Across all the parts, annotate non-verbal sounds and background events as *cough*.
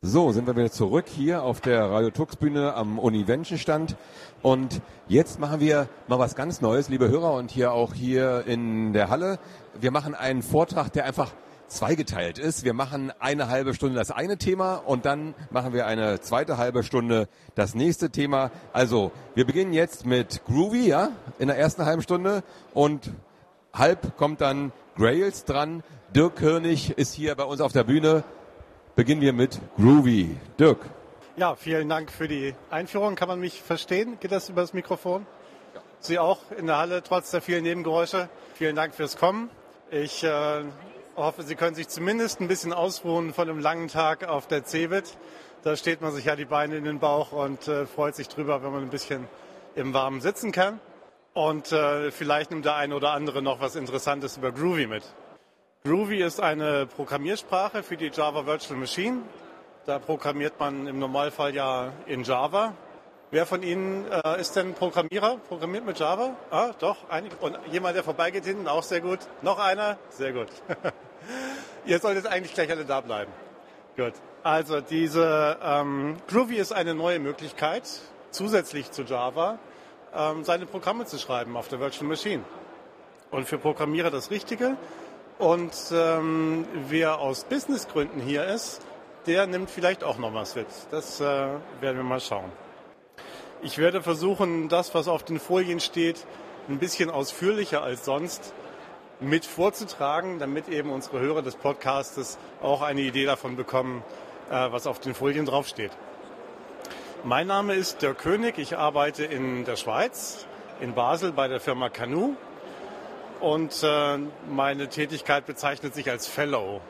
So, sind wir wieder zurück hier auf der Radio Tux Bühne am Univention-Stand. Und jetzt machen wir mal was ganz Neues, liebe Hörer, und hier auch hier in der Halle. Wir machen einen Vortrag, der einfach zweigeteilt ist. Wir machen eine halbe Stunde das eine Thema und dann machen wir eine zweite halbe Stunde das nächste Thema. Also, wir beginnen jetzt mit Groovy, ja, in der ersten halben Stunde und halb kommt dann Grails dran. Dirk König ist hier bei uns auf der Bühne beginnen wir mit Groovy. Dirk. Ja, vielen Dank für die Einführung. Kann man mich verstehen? Geht das über das Mikrofon? Ja. Sie auch in der Halle, trotz der vielen Nebengeräusche. Vielen Dank fürs Kommen. Ich äh, hoffe, Sie können sich zumindest ein bisschen ausruhen von einem langen Tag auf der CeBIT. Da steht man sich ja die Beine in den Bauch und äh, freut sich drüber, wenn man ein bisschen im Warmen sitzen kann. Und äh, vielleicht nimmt der eine oder andere noch was Interessantes über Groovy mit. Groovy ist eine Programmiersprache für die Java Virtual Machine. Da programmiert man im Normalfall ja in Java. Wer von Ihnen äh, ist denn Programmierer? Programmiert mit Java? Ah, doch, einige. Und jemand, der vorbeigeht hinten, auch sehr gut. Noch einer? Sehr gut. *laughs* Ihr solltet eigentlich gleich alle da bleiben. Gut. Also diese ähm, Groovy ist eine neue Möglichkeit, zusätzlich zu Java, ähm, seine Programme zu schreiben auf der Virtual Machine. Und für Programmierer das Richtige. Und ähm, wer aus Businessgründen hier ist, der nimmt vielleicht auch noch was mit. Das äh, werden wir mal schauen. Ich werde versuchen, das, was auf den Folien steht, ein bisschen ausführlicher als sonst mit vorzutragen, damit eben unsere Hörer des Podcastes auch eine Idee davon bekommen, äh, was auf den Folien draufsteht. Mein Name ist Dirk König. Ich arbeite in der Schweiz, in Basel bei der Firma Canu und äh, meine Tätigkeit bezeichnet sich als Fellow.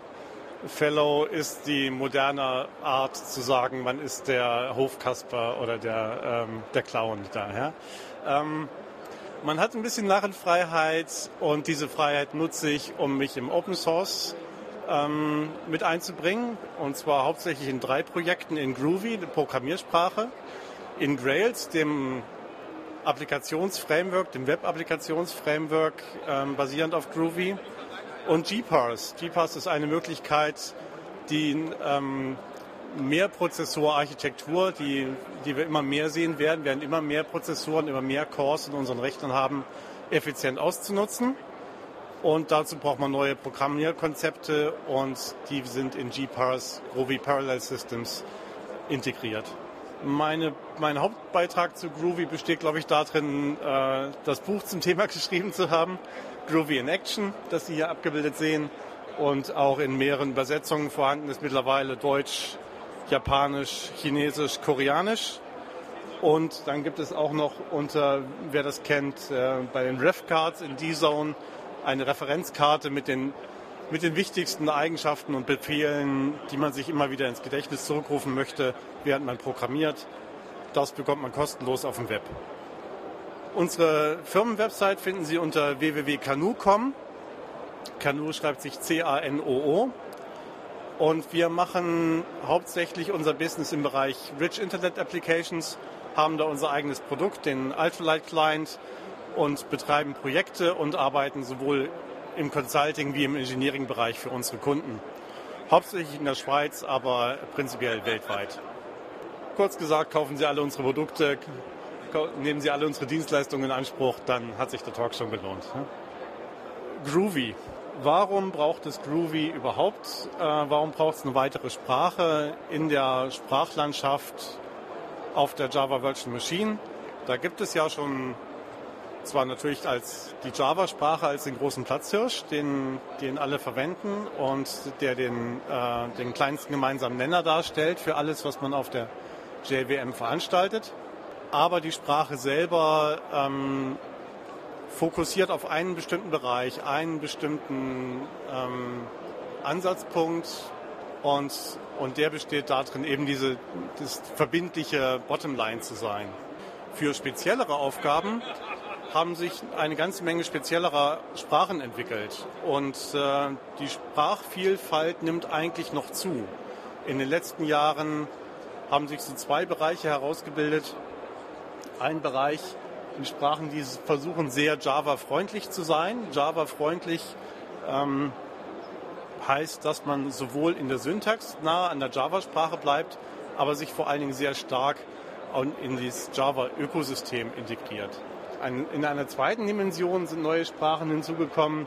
Fellow ist die moderne Art zu sagen, man ist der Hofkasper oder der, ähm, der Clown daher. Ähm, man hat ein bisschen Narrenfreiheit und diese Freiheit nutze ich, um mich im Open Source ähm, mit einzubringen. Und zwar hauptsächlich in drei Projekten in Groovy, der Programmiersprache, in Grails, dem Applikationsframework, dem Web-Applikationsframework ähm, basierend auf Groovy und GParse. GParse ist eine Möglichkeit, die ähm, Mehrprozessorarchitektur, die, die wir immer mehr sehen werden, werden immer mehr Prozessoren, immer mehr Cores in unseren Rechnern haben, effizient auszunutzen. Und dazu braucht man neue Programmierkonzepte und die sind in GParse, Groovy Parallel Systems integriert. Meine, mein Hauptbeitrag zu Groovy besteht, glaube ich, darin, äh, das Buch zum Thema *laughs* geschrieben zu haben, Groovy in Action, das Sie hier abgebildet sehen und auch in mehreren Übersetzungen vorhanden ist mittlerweile Deutsch, Japanisch, Chinesisch, Koreanisch. Und dann gibt es auch noch unter, wer das kennt, äh, bei den Ref-Cards in D-Zone eine Referenzkarte mit den mit den wichtigsten Eigenschaften und Befehlen, die man sich immer wieder ins Gedächtnis zurückrufen möchte, während man programmiert. Das bekommt man kostenlos auf dem Web. Unsere Firmenwebsite finden Sie unter www.canu.com. Canu schreibt sich C-A-N-O-O. Und wir machen hauptsächlich unser Business im Bereich Rich Internet Applications, haben da unser eigenes Produkt, den Ultralight Client, und betreiben Projekte und arbeiten sowohl im Consulting wie im Engineering-Bereich für unsere Kunden. Hauptsächlich in der Schweiz, aber prinzipiell weltweit. Kurz gesagt, kaufen Sie alle unsere Produkte, nehmen Sie alle unsere Dienstleistungen in Anspruch, dann hat sich der Talk schon gelohnt. Groovy. Warum braucht es Groovy überhaupt? Äh, warum braucht es eine weitere Sprache in der Sprachlandschaft auf der Java Virtual Machine? Da gibt es ja schon zwar natürlich als die Java-Sprache als den großen Platzhirsch, den, den alle verwenden und der den, äh, den kleinsten gemeinsamen Nenner darstellt für alles, was man auf der JVM veranstaltet. Aber die Sprache selber ähm, fokussiert auf einen bestimmten Bereich, einen bestimmten ähm, Ansatzpunkt und, und der besteht darin, eben diese das verbindliche Bottomline zu sein. Für speziellere Aufgaben haben sich eine ganze Menge speziellerer Sprachen entwickelt. Und äh, die Sprachvielfalt nimmt eigentlich noch zu. In den letzten Jahren haben sich so zwei Bereiche herausgebildet. Ein Bereich in Sprachen, die versuchen sehr Java-freundlich zu sein. Java-freundlich ähm, heißt, dass man sowohl in der Syntax nahe an der Java-Sprache bleibt, aber sich vor allen Dingen sehr stark in das Java-Ökosystem integriert. In einer zweiten Dimension sind neue Sprachen hinzugekommen,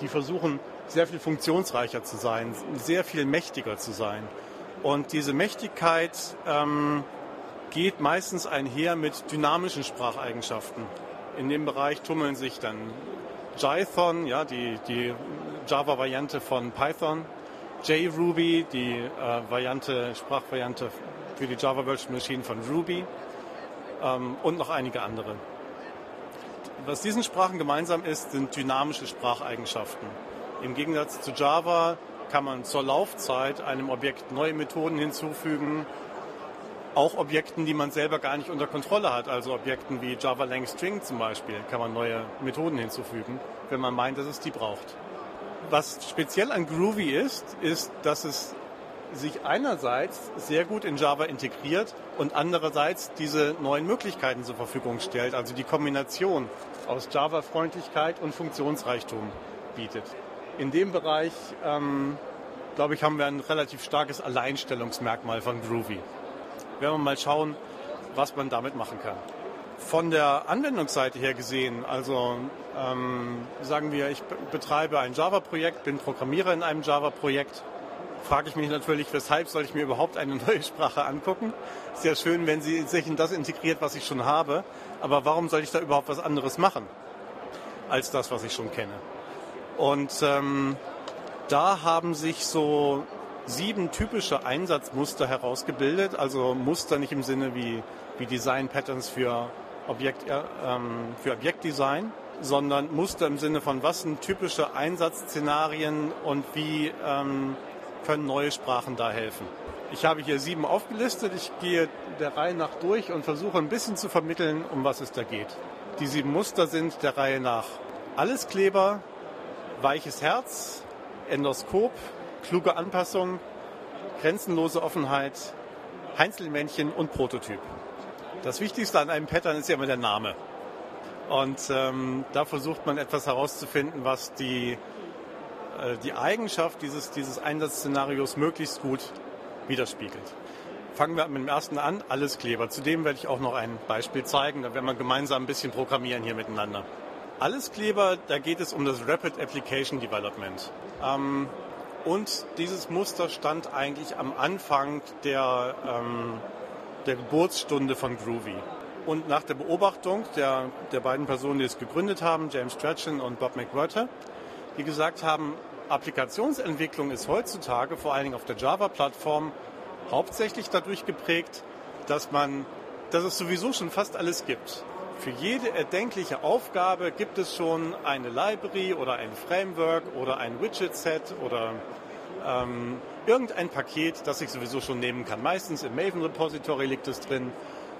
die versuchen, sehr viel funktionsreicher zu sein, sehr viel mächtiger zu sein. Und diese Mächtigkeit ähm, geht meistens einher mit dynamischen Spracheigenschaften. In dem Bereich tummeln sich dann Jython, ja, die, die Java-Variante von Python, JRuby, die äh, Variante, Sprachvariante für die Java Virtual Machine von Ruby ähm, und noch einige andere. Was diesen Sprachen gemeinsam ist, sind dynamische Spracheigenschaften. Im Gegensatz zu Java kann man zur Laufzeit einem Objekt neue Methoden hinzufügen, auch Objekten, die man selber gar nicht unter Kontrolle hat, also Objekten wie Java Lang String zum Beispiel, kann man neue Methoden hinzufügen, wenn man meint, dass es die braucht. Was speziell an Groovy ist, ist, dass es sich einerseits sehr gut in Java integriert und andererseits diese neuen Möglichkeiten zur Verfügung stellt, also die Kombination aus Java-Freundlichkeit und Funktionsreichtum bietet. In dem Bereich, ähm, glaube ich, haben wir ein relativ starkes Alleinstellungsmerkmal von Groovy. Werden wir mal schauen, was man damit machen kann. Von der Anwendungsseite her gesehen, also ähm, sagen wir, ich betreibe ein Java-Projekt, bin Programmierer in einem Java-Projekt, frage ich mich natürlich, weshalb soll ich mir überhaupt eine *laughs* neue Sprache angucken? Ist ja schön, wenn sie sich in das integriert, was ich schon habe, aber warum soll ich da überhaupt was anderes machen als das, was ich schon kenne? Und ähm, da haben sich so sieben typische Einsatzmuster herausgebildet, also Muster nicht im Sinne wie, wie Design Patterns für, Objekt, äh, ähm, für Objektdesign, sondern Muster im Sinne von, was sind typische Einsatzszenarien und wie ähm, können neue Sprachen da helfen. Ich habe hier sieben aufgelistet. Ich gehe der Reihe nach durch und versuche ein bisschen zu vermitteln, um was es da geht. Die sieben Muster sind der Reihe nach Alleskleber, weiches Herz, Endoskop, kluge Anpassung, grenzenlose Offenheit, Einzelmännchen und Prototyp. Das Wichtigste an einem Pattern ist ja immer der Name. Und ähm, da versucht man etwas herauszufinden, was die, äh, die Eigenschaft dieses, dieses Einsatzszenarios möglichst gut widerspiegelt. Fangen wir mit dem ersten an, alles Kleber. Zudem werde ich auch noch ein Beispiel zeigen, da werden wir gemeinsam ein bisschen programmieren hier miteinander. Alles Kleber, da geht es um das Rapid Application Development. Ähm, und dieses Muster stand eigentlich am Anfang der, ähm, der Geburtsstunde von Groovy. Und nach der Beobachtung der, der beiden Personen, die es gegründet haben, James Strachan und Bob McWhirter, die gesagt haben, Applikationsentwicklung ist heutzutage vor allen Dingen auf der Java-Plattform hauptsächlich dadurch geprägt, dass man, dass es sowieso schon fast alles gibt. Für jede erdenkliche Aufgabe gibt es schon eine Library oder ein Framework oder ein Widget-Set oder ähm, irgendein Paket, das ich sowieso schon nehmen kann. Meistens im Maven Repository liegt es drin.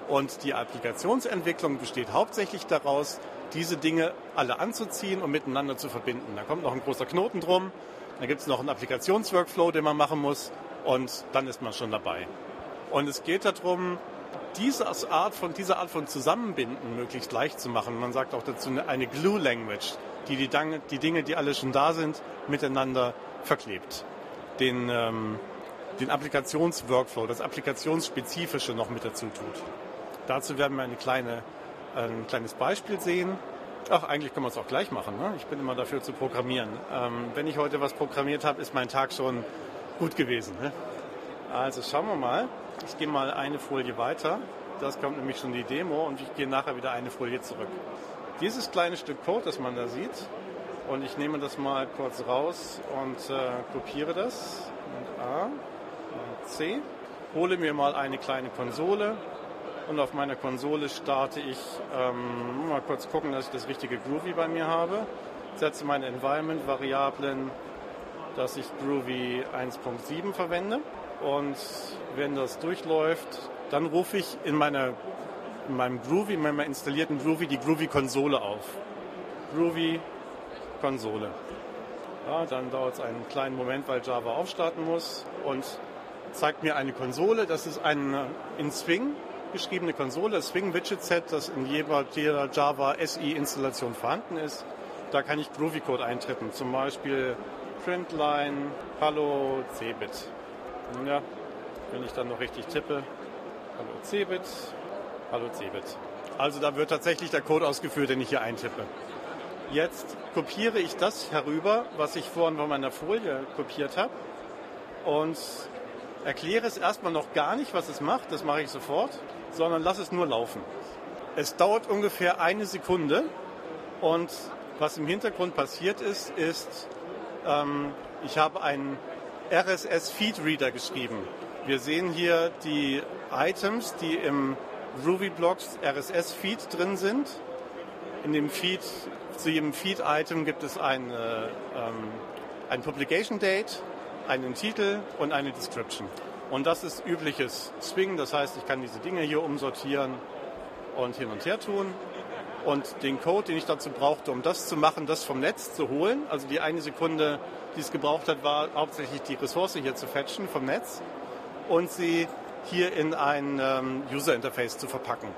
Und die Applikationsentwicklung besteht hauptsächlich daraus, diese Dinge alle anzuziehen und miteinander zu verbinden. Da kommt noch ein großer Knoten drum, dann gibt es noch einen Applikationsworkflow, den man machen muss und dann ist man schon dabei. Und es geht darum, diese Art von, diese Art von Zusammenbinden möglichst leicht zu machen. Man sagt auch dazu eine Glue Language, die die, die Dinge, die alle schon da sind, miteinander verklebt. Den, ähm, den Applikationsworkflow, das Applikationsspezifische noch mit dazu tut. Dazu werden wir eine kleine, ein kleines Beispiel sehen. Ach, eigentlich können wir es auch gleich machen. Ne? Ich bin immer dafür zu programmieren. Ähm, wenn ich heute was programmiert habe, ist mein Tag schon gut gewesen. Ne? Also schauen wir mal. Ich gehe mal eine Folie weiter. Das kommt nämlich schon die Demo und ich gehe nachher wieder eine Folie zurück. Dieses kleine Stück Code, das man da sieht, und ich nehme das mal kurz raus und äh, kopiere das. Und A und C. Hole mir mal eine kleine Konsole und auf meiner Konsole starte ich, ähm, mal kurz gucken, dass ich das richtige Groovy bei mir habe. Setze meine Environment-Variablen, dass ich Groovy 1.7 verwende. Und wenn das durchläuft, dann rufe ich in, meiner, in meinem Groovy, in meiner installierten Groovy, die Groovy-Konsole auf. Groovy Konsole. Ja, dann dauert es einen kleinen Moment, weil Java aufstarten muss und zeigt mir eine Konsole. Das ist eine in Swing geschriebene Konsole, Swing Widget Set, das in jeder Java SI Installation vorhanden ist. Da kann ich Groovy Code eintippen. Zum Beispiel Printline, Hallo Cebit. Ja, wenn ich dann noch richtig tippe. Hallo Cebit, Hallo Cebit. Also da wird tatsächlich der Code ausgeführt, den ich hier eintippe. Jetzt kopiere ich das herüber, was ich vorhin von meiner Folie kopiert habe und erkläre es erstmal noch gar nicht, was es macht, das mache ich sofort, sondern lasse es nur laufen. Es dauert ungefähr eine Sekunde und was im Hintergrund passiert ist, ist, ähm, ich habe einen RSS-Feed-Reader geschrieben. Wir sehen hier die Items, die im Ruby-Blocks RSS-Feed drin sind. In dem Feed, zu jedem Feed-Item gibt es eine, ähm, ein Publication Date, einen Titel und eine Description. Und das ist übliches Swing, das heißt, ich kann diese Dinge hier umsortieren und hin und her tun. Und den Code, den ich dazu brauchte, um das zu machen, das vom Netz zu holen, also die eine Sekunde, die es gebraucht hat, war hauptsächlich die Ressource hier zu fetchen vom Netz und sie hier in ein ähm, User Interface zu verpacken.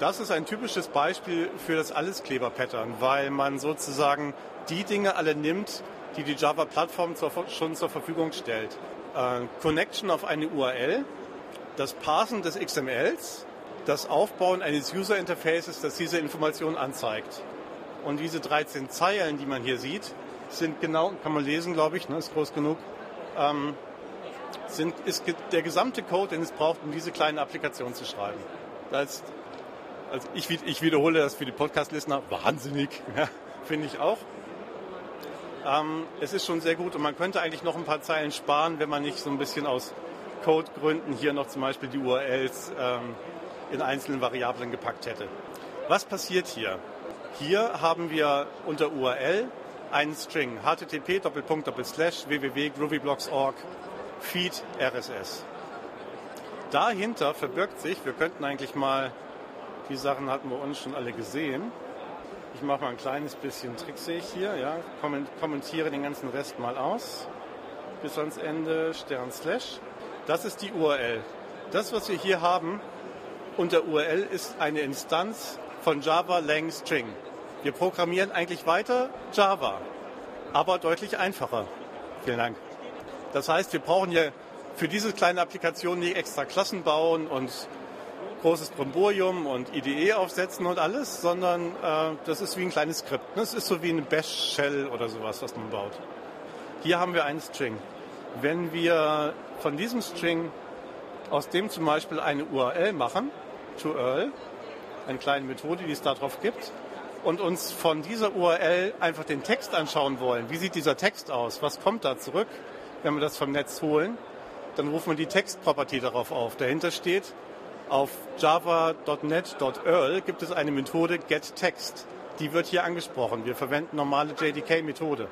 Das ist ein typisches Beispiel für das Alleskleber-Pattern, weil man sozusagen die Dinge alle nimmt, die die Java-Plattform schon zur Verfügung stellt. Äh, Connection auf eine URL, das Parsen des XMLs, das Aufbauen eines User Interfaces, das diese Information anzeigt. Und diese 13 Zeilen, die man hier sieht, sind genau, kann man lesen, glaube ich, ne, ist groß genug, ähm, sind, ist der gesamte Code, den es braucht, um diese kleine Applikation zu schreiben. Das, also ich, ich wiederhole das für die Podcast-Listener, wahnsinnig, *laughs* ja, finde ich auch. Ähm, es ist schon sehr gut und man könnte eigentlich noch ein paar Zeilen sparen, wenn man nicht so ein bisschen aus Codegründen hier noch zum Beispiel die URLs ähm, in einzelnen Variablen gepackt hätte. Was passiert hier? Hier haben wir unter URL einen String http www.groovyblocks.org feed RSS. Dahinter verbirgt sich, wir könnten eigentlich mal, die Sachen hatten wir uns schon alle gesehen. Ich mache mal ein kleines bisschen tricksig hier, ja, kommentiere den ganzen Rest mal aus. Bis ans Ende, Stern Slash. Das ist die URL. Das, was wir hier haben, unter URL ist eine Instanz von Java Lang String. Wir programmieren eigentlich weiter Java, aber deutlich einfacher. Vielen Dank. Das heißt, wir brauchen ja für diese kleine Applikation nicht extra Klassen bauen und großes Bromborium und IDE aufsetzen und alles, sondern äh, das ist wie ein kleines Skript. Das ist so wie eine Bash-Shell oder sowas, was man baut. Hier haben wir einen String. Wenn wir von diesem String aus dem zum Beispiel eine URL machen, to URL, eine kleine Methode, die es darauf gibt, und uns von dieser URL einfach den Text anschauen wollen. Wie sieht dieser Text aus? Was kommt da zurück, wenn wir das vom Netz holen? Dann rufen wir die Text-Property darauf auf. Dahinter steht, auf java.net.earl gibt es eine Methode getText. Die wird hier angesprochen. Wir verwenden normale JDK-Methode.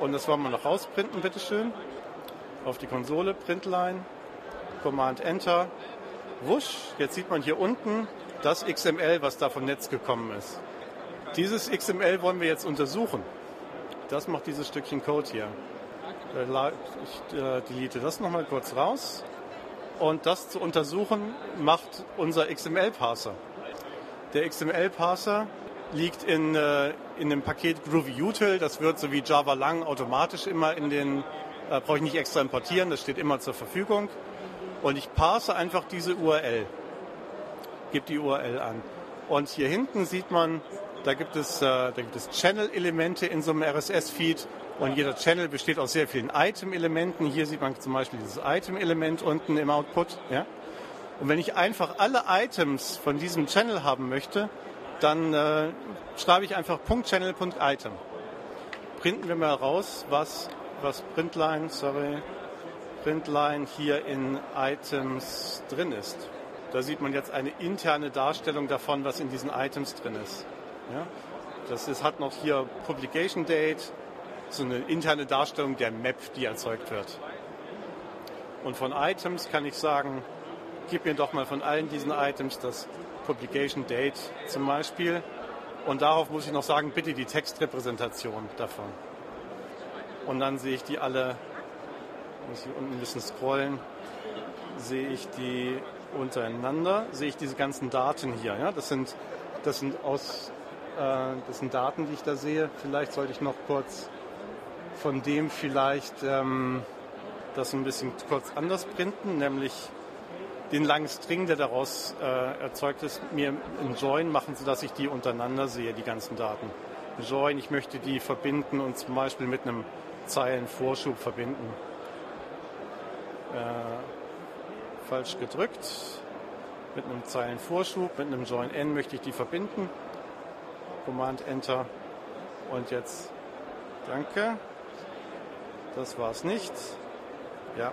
Und das wollen wir noch rausprinten, bitteschön. Auf die Konsole, Printline, Command Enter. Wusch, jetzt sieht man hier unten das XML, was da vom Netz gekommen ist. Dieses XML wollen wir jetzt untersuchen. Das macht dieses Stückchen Code hier. Ich äh, delete das nochmal kurz raus. Und das zu untersuchen macht unser XML-Parser. Der XML-Parser liegt in, äh, in dem Paket Groovy Util. Das wird so wie Java lang automatisch immer in den, äh, brauche ich nicht extra importieren, das steht immer zur Verfügung. Und ich parse einfach diese URL, gebe die URL an. Und hier hinten sieht man, da gibt es, äh, da gibt es Channel-Elemente in so einem RSS-Feed und jeder Channel besteht aus sehr vielen Item-Elementen. Hier sieht man zum Beispiel dieses Item-Element unten im Output. Ja? Und wenn ich einfach alle Items von diesem Channel haben möchte, dann äh, schreibe ich einfach .channel.item. Printen wir mal raus, was, was Printline, sorry, Printline hier in Items drin ist. Da sieht man jetzt eine interne Darstellung davon, was in diesen Items drin ist. Ja? Das ist, hat noch hier Publication Date, so eine interne Darstellung der Map, die erzeugt wird. Und von Items kann ich sagen, gib mir doch mal von allen diesen Items das Publication Date zum Beispiel. Und darauf muss ich noch sagen, bitte die Textrepräsentation davon. Und dann sehe ich die alle muss ich unten ein bisschen scrollen, sehe ich die untereinander, sehe ich diese ganzen Daten hier. Ja? Das, sind, das, sind aus, äh, das sind Daten, die ich da sehe. Vielleicht sollte ich noch kurz von dem vielleicht ähm, das ein bisschen kurz anders printen, nämlich den langen String, der daraus äh, erzeugt ist, mir im Join machen, sodass ich die untereinander sehe, die ganzen Daten. Join, ich möchte die verbinden und zum Beispiel mit einem Zeilenvorschub verbinden. Äh, falsch gedrückt. Mit einem Zeilenvorschub, mit einem Join N möchte ich die verbinden. Command Enter. Und jetzt, danke. Das war es nicht. Ja.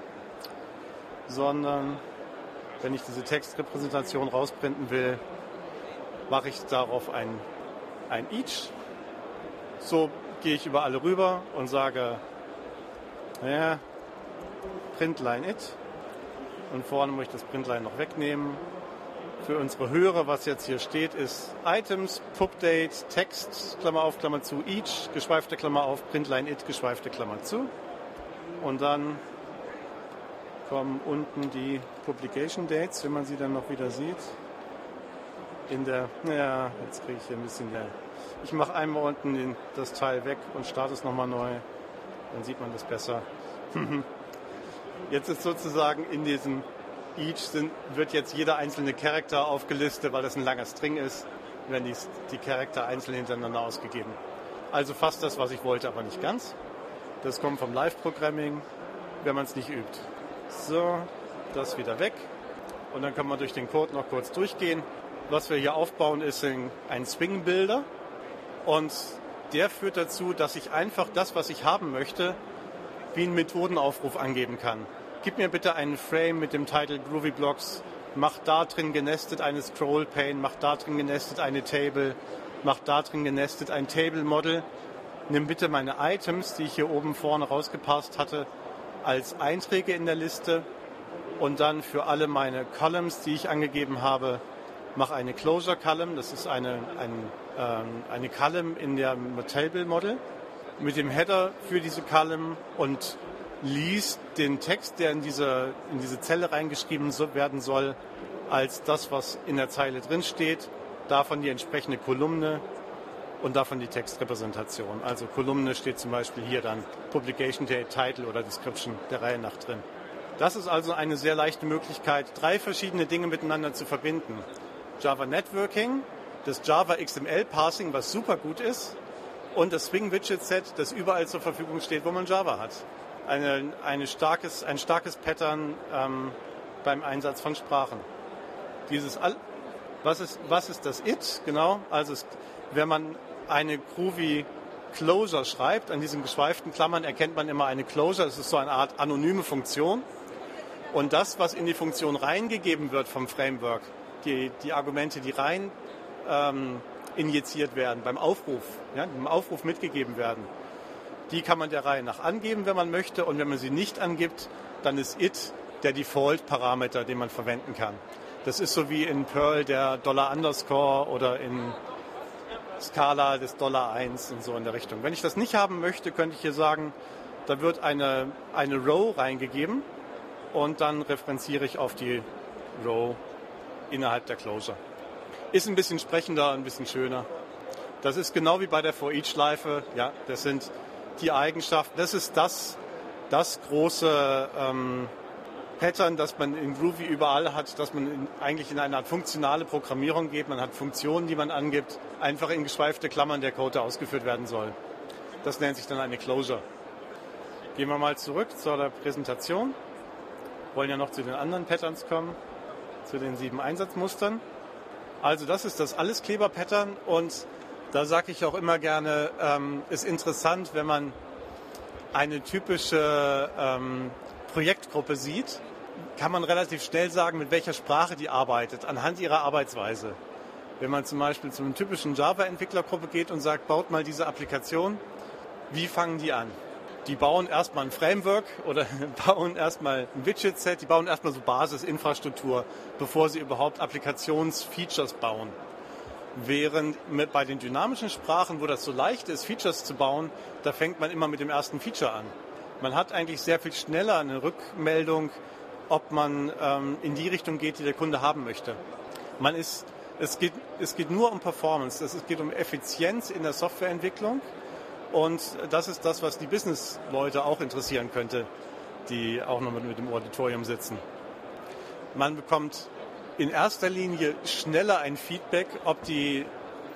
Sondern wenn ich diese Textrepräsentation rausprinten will, mache ich darauf ein, ein Each. So gehe ich über alle rüber und sage, ja, Printline it. Und vorne muss ich das Printline noch wegnehmen. Für unsere Hörer, was jetzt hier steht, ist Items, Pubdate, Text, Klammer auf, Klammer zu, each, geschweifte Klammer auf, Printline it, geschweifte Klammer zu. Und dann kommen unten die Publication Dates, wenn man sie dann noch wieder sieht. In der, ja, jetzt kriege ich hier ein bisschen der. Ich mache einmal unten den, das Teil weg und starte es nochmal neu. Dann sieht man das besser. *laughs* jetzt ist sozusagen in diesem Each sind, wird jetzt jeder einzelne Charakter aufgelistet, weil das ein langer String ist, werden die, die Charakter einzeln hintereinander ausgegeben. Also fast das, was ich wollte, aber nicht ganz. Das kommt vom Live-Programming, wenn man es nicht übt. So, das wieder weg. Und dann kann man durch den Code noch kurz durchgehen. Was wir hier aufbauen, ist ein Swing-Builder. Und der führt dazu, dass ich einfach das, was ich haben möchte, wie einen Methodenaufruf angeben kann. Gib mir bitte einen Frame mit dem Titel Groovy Blocks, mach da drin genestet eine Scroll Pane, mach da drin genestet eine Table, mach da drin genestet ein Table Model. Nimm bitte meine Items, die ich hier oben vorne rausgepasst hatte, als Einträge in der Liste und dann für alle meine Columns, die ich angegeben habe, mache eine Closure Column. Das ist eine, ein, ähm, eine Column in der Table Model mit dem Header für diese Column und liest den Text, der in diese, in diese Zelle reingeschrieben werden soll, als das, was in der Zeile drin steht, davon die entsprechende Kolumne und davon die Textrepräsentation. Also Kolumne steht zum Beispiel hier dann Publication Date, Title oder Description der Reihe nach drin. Das ist also eine sehr leichte Möglichkeit, drei verschiedene Dinge miteinander zu verbinden. Java Networking, das Java XML Parsing, was super gut ist, und das Swing Widget Set, das überall zur Verfügung steht, wo man Java hat. Eine, eine starkes, ein starkes Pattern ähm, beim Einsatz von Sprachen. Dieses was ist, was ist das It? Genau, also es, wenn man eine Groovy Closure schreibt, an diesen geschweiften Klammern erkennt man immer eine Closure. Das ist so eine Art anonyme Funktion. Und das, was in die Funktion reingegeben wird vom Framework, die, die Argumente, die rein ähm, injiziert werden beim Aufruf, ja, im Aufruf mitgegeben werden, die kann man der Reihe nach angeben, wenn man möchte. Und wenn man sie nicht angibt, dann ist it der Default-Parameter, den man verwenden kann. Das ist so wie in Perl der Dollar Underscore oder in Skala des Dollar 1 und so in der Richtung. Wenn ich das nicht haben möchte, könnte ich hier sagen, da wird eine, eine Row reingegeben und dann referenziere ich auf die Row innerhalb der Closure. Ist ein bisschen sprechender, ein bisschen schöner. Das ist genau wie bei der For-Each-Schleife. Ja, das sind die Eigenschaften. Das ist das, das große ähm, Pattern, das man in Groovy überall hat, dass man in, eigentlich in eine Art funktionale Programmierung geht. Man hat Funktionen, die man angibt, einfach in geschweifte Klammern der Code, der ausgeführt werden soll. Das nennt sich dann eine Closure. Gehen wir mal zurück zur Präsentation. Wollen ja noch zu den anderen Patterns kommen, zu den sieben Einsatzmustern. Also das ist das Alleskleber-Pattern und da sage ich auch immer gerne, ähm, ist interessant, wenn man eine typische ähm, Projektgruppe sieht, kann man relativ schnell sagen, mit welcher Sprache die arbeitet, anhand ihrer Arbeitsweise. Wenn man zum Beispiel zu einer typischen Java-Entwicklergruppe geht und sagt, baut mal diese Applikation, wie fangen die an? Die bauen erstmal ein Framework oder *laughs* bauen erstmal ein Widget-Set, die bauen erstmal so Basisinfrastruktur, bevor sie überhaupt Applikationsfeatures bauen. Während mit, bei den dynamischen Sprachen, wo das so leicht ist, Features zu bauen, da fängt man immer mit dem ersten Feature an. Man hat eigentlich sehr viel schneller eine Rückmeldung, ob man ähm, in die Richtung geht, die der Kunde haben möchte. Man ist, es, geht, es geht nur um Performance, es geht um Effizienz in der Softwareentwicklung Und das ist das, was die Business-Leute auch interessieren könnte, die auch noch mit dem Auditorium sitzen. Man bekommt in erster Linie schneller ein Feedback, ob die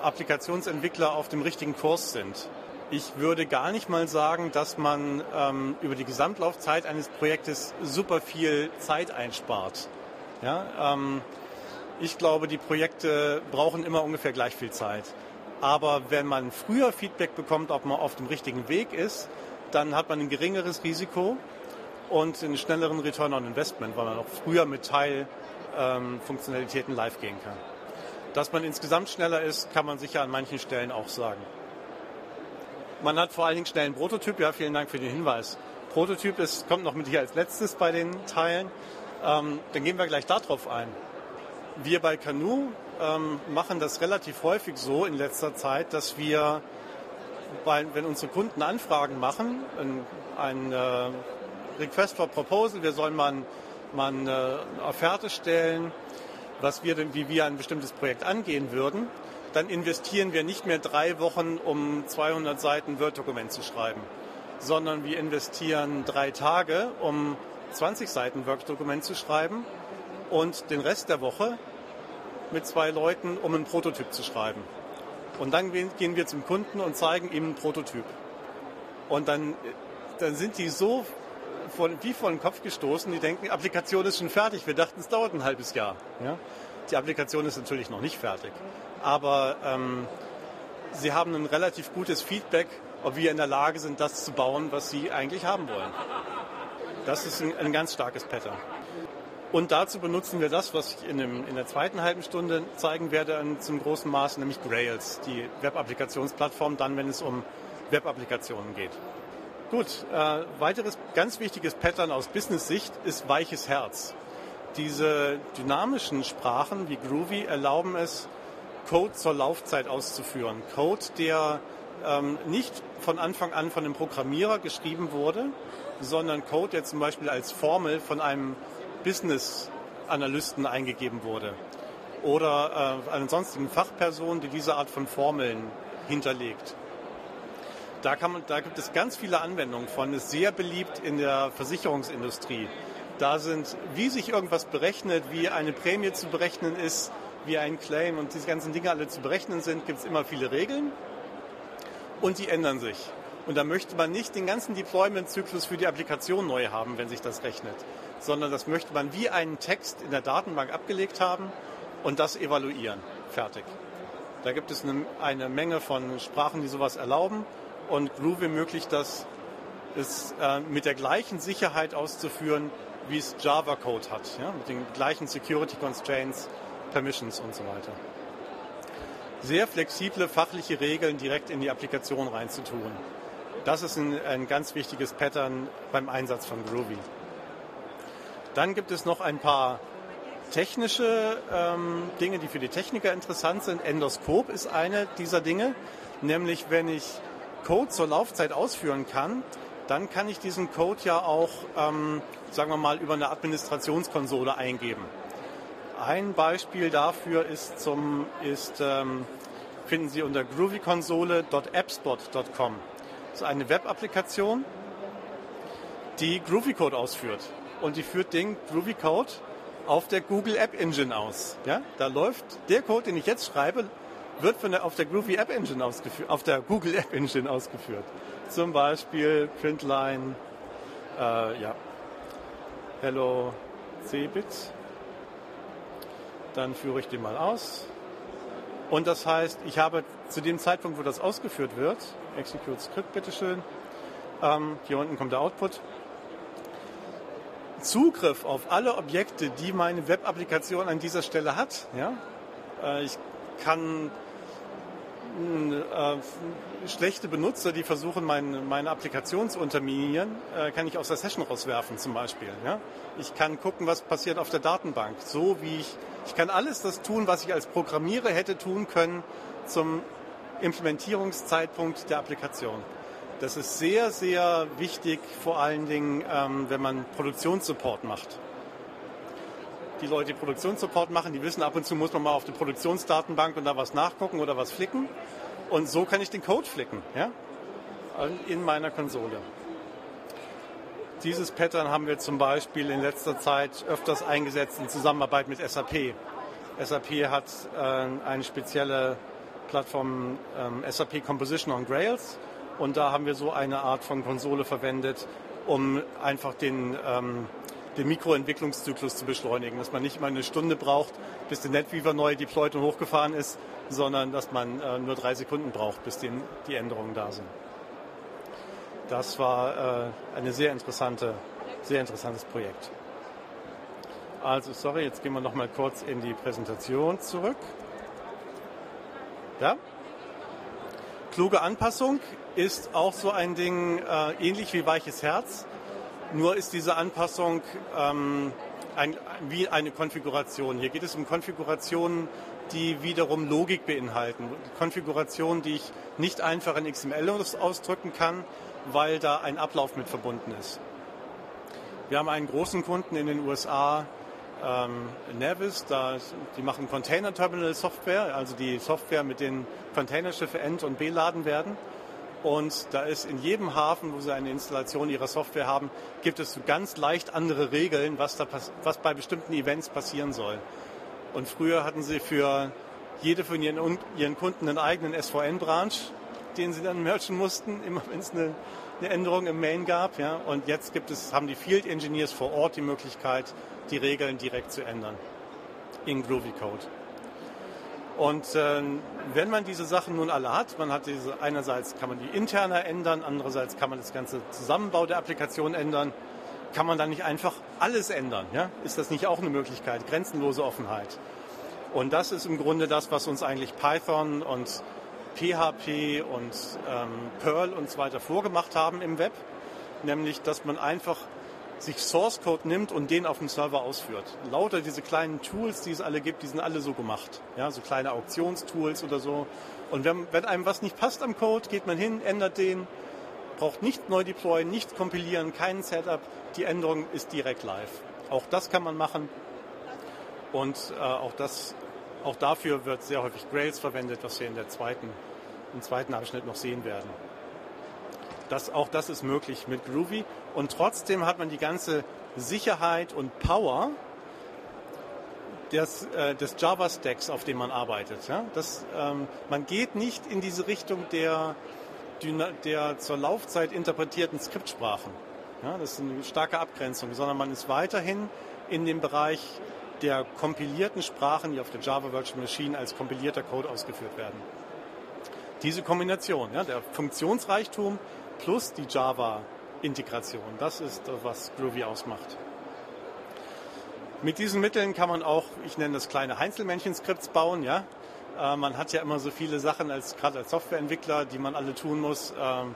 Applikationsentwickler auf dem richtigen Kurs sind. Ich würde gar nicht mal sagen, dass man ähm, über die Gesamtlaufzeit eines Projektes super viel Zeit einspart. Ja, ähm, ich glaube, die Projekte brauchen immer ungefähr gleich viel Zeit. Aber wenn man früher Feedback bekommt, ob man auf dem richtigen Weg ist, dann hat man ein geringeres Risiko und einen schnelleren Return on Investment, weil man auch früher mit Teilfunktionalitäten ähm, live gehen kann. Dass man insgesamt schneller ist, kann man sicher an manchen Stellen auch sagen. Man hat vor allen Dingen schnell einen Prototyp. Ja, vielen Dank für den Hinweis. Prototyp ist, kommt noch mit hier als letztes bei den Teilen. Ähm, dann gehen wir gleich darauf ein. Wir bei Canoe ähm, machen das relativ häufig so in letzter Zeit, dass wir, bei, wenn unsere Kunden Anfragen machen, ein, ein äh, Request for Proposal, wir sollen mal, mal eine Offerte stellen, was wir denn, wie wir ein bestimmtes Projekt angehen würden, dann investieren wir nicht mehr drei Wochen, um 200 Seiten Word-Dokument zu schreiben, sondern wir investieren drei Tage, um 20 Seiten Word-Dokument zu schreiben und den Rest der Woche mit zwei Leuten, um einen Prototyp zu schreiben. Und dann gehen wir zum Kunden und zeigen ihm einen Prototyp. Und dann, dann sind die so vor, wie vor den Kopf gestoßen, die denken, Applikation ist schon fertig. Wir dachten, es dauert ein halbes Jahr. Ja? Die Applikation ist natürlich noch nicht fertig. Aber ähm, sie haben ein relativ gutes Feedback, ob wir in der Lage sind, das zu bauen, was sie eigentlich haben wollen. Das ist ein, ein ganz starkes Pattern. Und dazu benutzen wir das, was ich in, dem, in der zweiten halben Stunde zeigen werde, zum großen Maß, nämlich Grails, die Web-Applikationsplattform, dann, wenn es um Web-Applikationen geht. Gut, äh, weiteres ganz wichtiges Pattern aus Business-Sicht ist weiches Herz. Diese dynamischen Sprachen wie Groovy erlauben es, Code zur Laufzeit auszuführen. Code, der ähm, nicht von Anfang an von einem Programmierer geschrieben wurde, sondern Code, der zum Beispiel als Formel von einem Business-Analysten eingegeben wurde oder äh, einer sonstigen Fachperson, die diese Art von Formeln hinterlegt. Da, man, da, gibt es ganz viele Anwendungen von, ist sehr beliebt in der Versicherungsindustrie. Da sind, wie sich irgendwas berechnet, wie eine Prämie zu berechnen ist, wie ein Claim und diese ganzen Dinge alle zu berechnen sind, gibt es immer viele Regeln und die ändern sich. Und da möchte man nicht den ganzen Deployment-Zyklus für die Applikation neu haben, wenn sich das rechnet, sondern das möchte man wie einen Text in der Datenbank abgelegt haben und das evaluieren. Fertig. Da gibt es eine, eine Menge von Sprachen, die sowas erlauben und Groovy ermöglicht das, es äh, mit der gleichen Sicherheit auszuführen, wie es Java-Code hat, ja? mit den gleichen Security Constraints, Permissions und so weiter. Sehr flexible fachliche Regeln direkt in die Applikation reinzutun. Das ist ein, ein ganz wichtiges Pattern beim Einsatz von Groovy. Dann gibt es noch ein paar technische ähm, Dinge, die für die Techniker interessant sind. Endoskop ist eine dieser Dinge, nämlich wenn ich Code zur Laufzeit ausführen kann, dann kann ich diesen Code ja auch, ähm, sagen wir mal, über eine Administrationskonsole eingeben. Ein Beispiel dafür ist, zum, ist ähm, finden Sie unter groovyconsole.appspot.com. Das ist eine Web-Applikation, die Groovy Code ausführt. Und die führt den Groovy Code auf der Google App Engine aus. Ja? Da läuft der Code, den ich jetzt schreibe, wird von der, auf der Groovy App Engine ausgeführt, auf der Google App Engine ausgeführt. Zum Beispiel Printline, äh, ja, Hello Cbit. Dann führe ich den mal aus. Und das heißt, ich habe zu dem Zeitpunkt, wo das ausgeführt wird, Execute Script bitteschön, ähm, hier unten kommt der Output, Zugriff auf alle Objekte, die meine Web-Applikation an dieser Stelle hat. Ja? Äh, ich kann äh, schlechte Benutzer, die versuchen, meine, meine Applikation zu unterminieren, äh, kann ich aus der Session rauswerfen zum Beispiel. Ja? Ich kann gucken, was passiert auf der Datenbank. So wie ich, ich kann alles das tun, was ich als Programmierer hätte tun können zum Implementierungszeitpunkt der Applikation. Das ist sehr, sehr wichtig, vor allen Dingen, ähm, wenn man Produktionssupport macht die Leute, die Produktionssupport machen, die wissen, ab und zu muss man mal auf die Produktionsdatenbank und da was nachgucken oder was flicken. Und so kann ich den Code flicken. Ja? in meiner Konsole. Dieses Pattern haben wir zum Beispiel in letzter Zeit öfters eingesetzt in Zusammenarbeit mit SAP. SAP hat äh, eine spezielle Plattform ähm, SAP Composition on Grails und da haben wir so eine Art von Konsole verwendet, um einfach den, ähm, den Mikroentwicklungszyklus zu beschleunigen, dass man nicht immer eine Stunde braucht, bis der NetWeaver neu deployed und hochgefahren ist, sondern dass man äh, nur drei Sekunden braucht, bis die, die Änderungen da sind. Das war äh, eine sehr interessante, sehr interessantes Projekt. Also, sorry, jetzt gehen wir noch mal kurz in die Präsentation zurück. Ja? Kluge Anpassung ist auch so ein Ding, äh, ähnlich wie weiches Herz. Nur ist diese Anpassung ähm, ein, wie eine Konfiguration. Hier geht es um Konfigurationen, die wiederum Logik beinhalten. Konfigurationen, die ich nicht einfach in XML ausdrücken kann, weil da ein Ablauf mit verbunden ist. Wir haben einen großen Kunden in den USA, ähm, Navis, da, die machen Container Terminal Software, also die Software, mit denen Containerschiffe ent- und beladen werden. Und da ist in jedem Hafen, wo sie eine Installation ihrer Software haben, gibt es ganz leicht andere Regeln, was, da was bei bestimmten Events passieren soll. Und früher hatten sie für jede von ihren, ihren Kunden einen eigenen SVN-Branch, den sie dann merchen mussten, immer wenn es eine, eine, Änderung im Main gab. Ja. Und jetzt gibt es, haben die Field Engineers vor Ort die Möglichkeit, die Regeln direkt zu ändern in Groovy Code. Und äh, wenn man diese Sachen nun alle hat, man hat diese, einerseits kann man die interne ändern, andererseits kann man das ganze Zusammenbau der Applikation ändern, kann man dann nicht einfach alles ändern? Ja? Ist das nicht auch eine Möglichkeit? Grenzenlose Offenheit. Und das ist im Grunde das, was uns eigentlich Python und PHP und ähm, Perl und so weiter vorgemacht haben im Web, nämlich dass man einfach sich Source Code nimmt und den auf dem Server ausführt. Lauter diese kleinen Tools, die es alle gibt, die sind alle so gemacht. Ja, so kleine Auktionstools oder so. Und wenn, wenn einem was nicht passt am Code, geht man hin, ändert den, braucht nicht neu deployen, nicht kompilieren, keinen Setup. Die Änderung ist direkt live. Auch das kann man machen. Und äh, auch, das, auch dafür wird sehr häufig Grails verwendet, was wir in der zweiten, im zweiten Abschnitt noch sehen werden. Das, auch das ist möglich mit Groovy. Und trotzdem hat man die ganze Sicherheit und Power des, äh, des Java-Stacks, auf dem man arbeitet. Ja? Das, ähm, man geht nicht in diese Richtung der, der zur Laufzeit interpretierten Skriptsprachen. Ja? Das ist eine starke Abgrenzung, sondern man ist weiterhin in dem Bereich der kompilierten Sprachen, die auf der Java Virtual Machine als kompilierter Code ausgeführt werden. Diese Kombination, ja, der Funktionsreichtum plus die Java-Integration. Das ist, was Groovy ausmacht. Mit diesen Mitteln kann man auch, ich nenne das kleine Heinzelmännchen-Skripts bauen. Ja? Äh, man hat ja immer so viele Sachen, als, gerade als Softwareentwickler, die man alle tun muss. Ähm,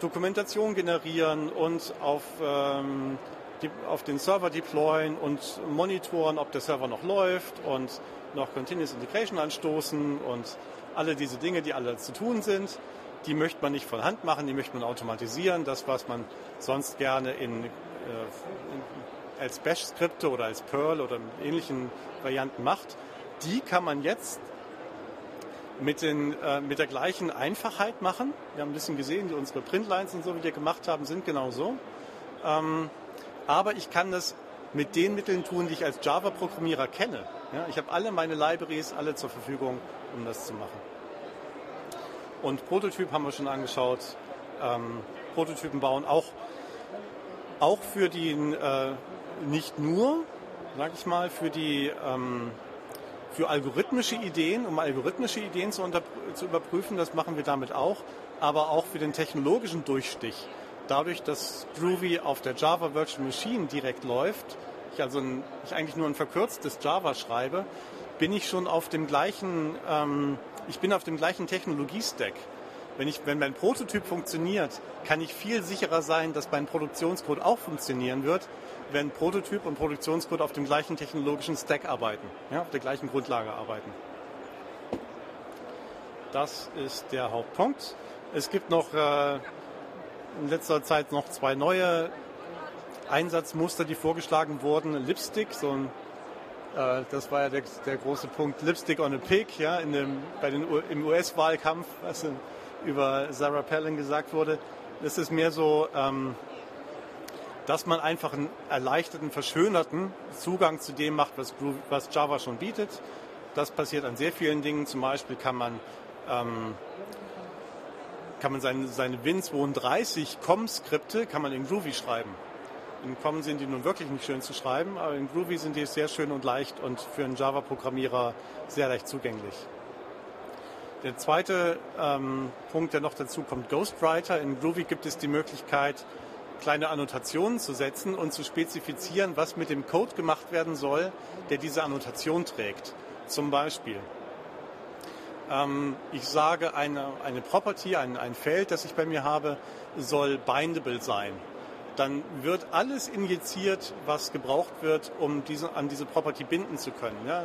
Dokumentation generieren und auf, ähm, die, auf den Server deployen und monitoren, ob der Server noch läuft und noch Continuous Integration anstoßen und alle diese Dinge, die alle zu tun sind die möchte man nicht von Hand machen, die möchte man automatisieren. Das, was man sonst gerne in, äh, als Bash-Skripte oder als Perl oder ähnlichen Varianten macht, die kann man jetzt mit, den, äh, mit der gleichen Einfachheit machen. Wir haben ein bisschen gesehen, unsere Printlines und so, wie wir gemacht haben, sind genau so. Ähm, aber ich kann das mit den Mitteln tun, die ich als Java-Programmierer kenne. Ja, ich habe alle meine Libraries alle zur Verfügung, um das zu machen. Und Prototyp haben wir schon angeschaut. Ähm, Prototypen bauen auch, auch für die, äh, nicht nur, sag ich mal, für die, ähm, für algorithmische Ideen, um algorithmische Ideen zu, unter, zu überprüfen, das machen wir damit auch, aber auch für den technologischen Durchstich. Dadurch, dass Groovy auf der Java Virtual Machine direkt läuft, ich also ein, ich eigentlich nur ein verkürztes Java schreibe, bin ich schon auf dem gleichen ähm, ich bin auf dem gleichen Technologie-Stack. Wenn, ich, wenn mein Prototyp funktioniert, kann ich viel sicherer sein, dass mein Produktionscode auch funktionieren wird, wenn Prototyp und Produktionscode auf dem gleichen technologischen Stack arbeiten, ja, auf der gleichen Grundlage arbeiten. Das ist der Hauptpunkt. Es gibt noch äh, in letzter Zeit noch zwei neue Einsatzmuster, die vorgeschlagen wurden. Lipstick, so ein das war ja der, der, große Punkt Lipstick on a Pig, ja, in dem, bei den, im US-Wahlkampf, was über Sarah Palin gesagt wurde. Das ist mehr so, ähm, dass man einfach einen erleichterten, verschönerten Zugang zu dem macht, was, Groovy, was Java schon bietet. Das passiert an sehr vielen Dingen. Zum Beispiel kann man, ähm, kann man seine, seine Win32 COM-Skripte kann man in Groovy schreiben. In COM sind die nun wirklich nicht schön zu schreiben, aber in Groovy sind die sehr schön und leicht und für einen Java-Programmierer sehr leicht zugänglich. Der zweite ähm, Punkt, der noch dazu kommt, Ghostwriter. In Groovy gibt es die Möglichkeit, kleine Annotationen zu setzen und zu spezifizieren, was mit dem Code gemacht werden soll, der diese Annotation trägt. Zum Beispiel, ähm, ich sage, eine, eine Property, ein, ein Feld, das ich bei mir habe, soll bindable sein. Dann wird alles injiziert, was gebraucht wird, um diese, an diese Property binden zu können. Ja?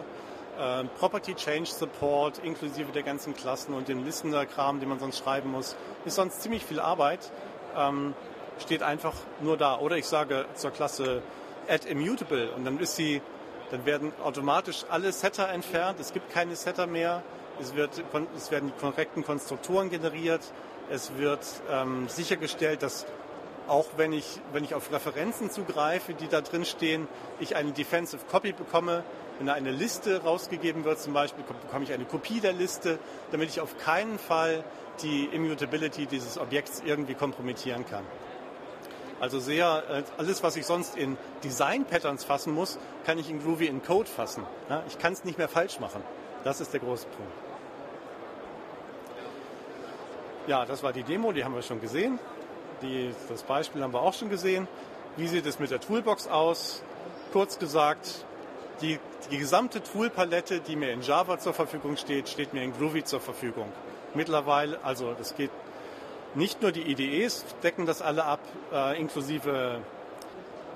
Äh, Property Change Support inklusive der ganzen Klassen und dem Listener-Kram, den man sonst schreiben muss, ist sonst ziemlich viel Arbeit. Ähm, steht einfach nur da. Oder ich sage zur Klasse add immutable und dann ist sie, dann werden automatisch alle Setter entfernt. Es gibt keine Setter mehr. Es, wird, es werden die korrekten Konstruktoren generiert. Es wird ähm, sichergestellt, dass auch wenn ich, wenn ich auf Referenzen zugreife, die da drin stehen, ich eine Defensive Copy bekomme. Wenn da eine Liste rausgegeben wird, zum Beispiel, bekomme ich eine Kopie der Liste, damit ich auf keinen Fall die Immutability dieses Objekts irgendwie kompromittieren kann. Also sehr, äh, alles, was ich sonst in Design-Patterns fassen muss, kann ich in Groovy in Code fassen. Ich kann es nicht mehr falsch machen. Das ist der große Punkt. Ja, das war die Demo, die haben wir schon gesehen. Die, das Beispiel haben wir auch schon gesehen. Wie sieht es mit der Toolbox aus? Kurz gesagt, die, die gesamte Toolpalette, die mir in Java zur Verfügung steht, steht mir in Groovy zur Verfügung. Mittlerweile, also das geht nicht nur die IDEs decken das alle ab, äh, inklusive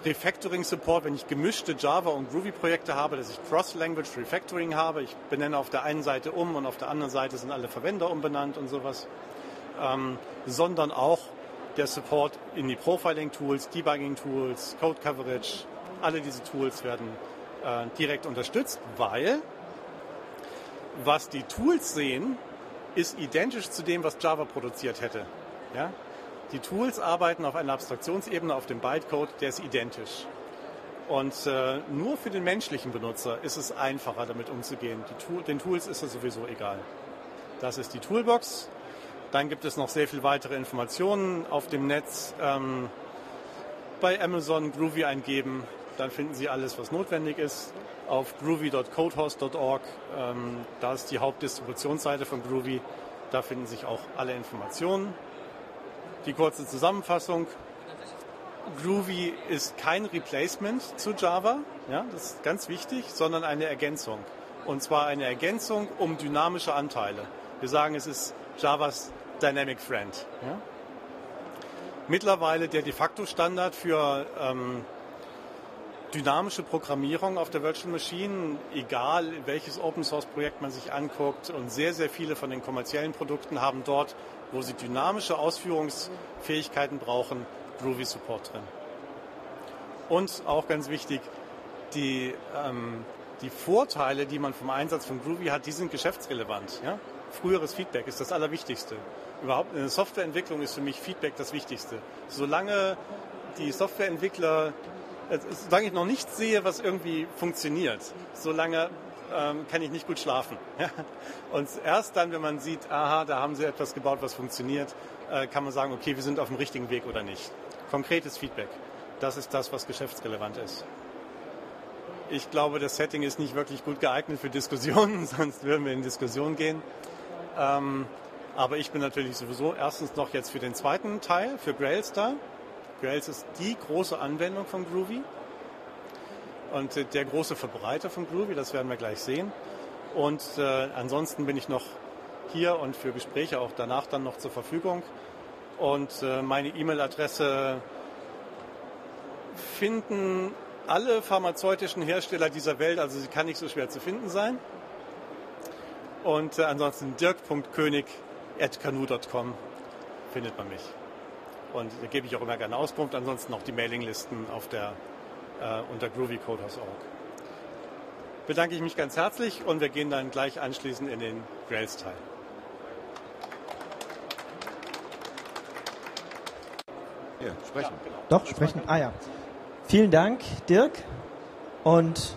Refactoring Support, wenn ich gemischte Java und Groovy Projekte habe, dass ich Cross-Language Refactoring habe. Ich benenne auf der einen Seite um und auf der anderen Seite sind alle Verwender umbenannt und sowas. Ähm, sondern auch der Support in die Profiling Tools, Debugging Tools, Code Coverage. Alle diese Tools werden äh, direkt unterstützt, weil was die Tools sehen, ist identisch zu dem, was Java produziert hätte. Ja? Die Tools arbeiten auf einer Abstraktionsebene auf dem Bytecode, der ist identisch. Und äh, nur für den menschlichen Benutzer ist es einfacher, damit umzugehen. Tool, den Tools ist es sowieso egal. Das ist die Toolbox. Dann gibt es noch sehr viel weitere Informationen auf dem Netz. Ähm, bei Amazon Groovy eingeben, dann finden Sie alles, was notwendig ist. Auf groovy.codehost.org, ähm, da ist die Hauptdistributionsseite von Groovy. Da finden sich auch alle Informationen. Die kurze Zusammenfassung. Groovy ist kein Replacement zu Java, ja, das ist ganz wichtig, sondern eine Ergänzung. Und zwar eine Ergänzung um dynamische Anteile. Wir sagen, es ist Javas Dynamic Friend. Ja. Mittlerweile der de facto Standard für ähm, dynamische Programmierung auf der Virtual Machine, egal welches Open Source Projekt man sich anguckt. Und sehr, sehr viele von den kommerziellen Produkten haben dort wo sie dynamische Ausführungsfähigkeiten brauchen, Groovy Support drin. Und auch ganz wichtig, die, ähm, die Vorteile, die man vom Einsatz von Groovy hat, die sind geschäftsrelevant. Ja? Früheres Feedback ist das Allerwichtigste. Überhaupt in der Softwareentwicklung ist für mich Feedback das Wichtigste. Solange die Softwareentwickler, äh, solange ich noch nicht sehe, was irgendwie funktioniert, solange ähm, kann ich nicht gut schlafen. *laughs* Und erst dann, wenn man sieht, aha, da haben sie etwas gebaut, was funktioniert, äh, kann man sagen, okay, wir sind auf dem richtigen Weg oder nicht. Konkretes Feedback. Das ist das, was geschäftsrelevant ist. Ich glaube, das Setting ist nicht wirklich gut geeignet für Diskussionen, *laughs* sonst würden wir in Diskussion gehen. Ähm, aber ich bin natürlich sowieso erstens noch jetzt für den zweiten Teil, für Grails da. Grails ist die große Anwendung von Groovy und der große Verbreiter von Groovy, das werden wir gleich sehen. Und äh, ansonsten bin ich noch hier und für Gespräche auch danach dann noch zur Verfügung. Und äh, meine E-Mail-Adresse finden alle pharmazeutischen Hersteller dieser Welt, also sie kann nicht so schwer zu finden sein. Und äh, ansonsten dirk.könig.kanu.com findet man mich. Und da gebe ich auch immer gerne Auskunft. Ansonsten noch die Mailinglisten auf der äh, unter groovycoders.org. Bedanke ich mich ganz herzlich und wir gehen dann gleich anschließend in den Grails-Teil. Ja, sprechen. Ja, genau. Doch, sprechen. Ah ja. Vielen Dank, Dirk. Und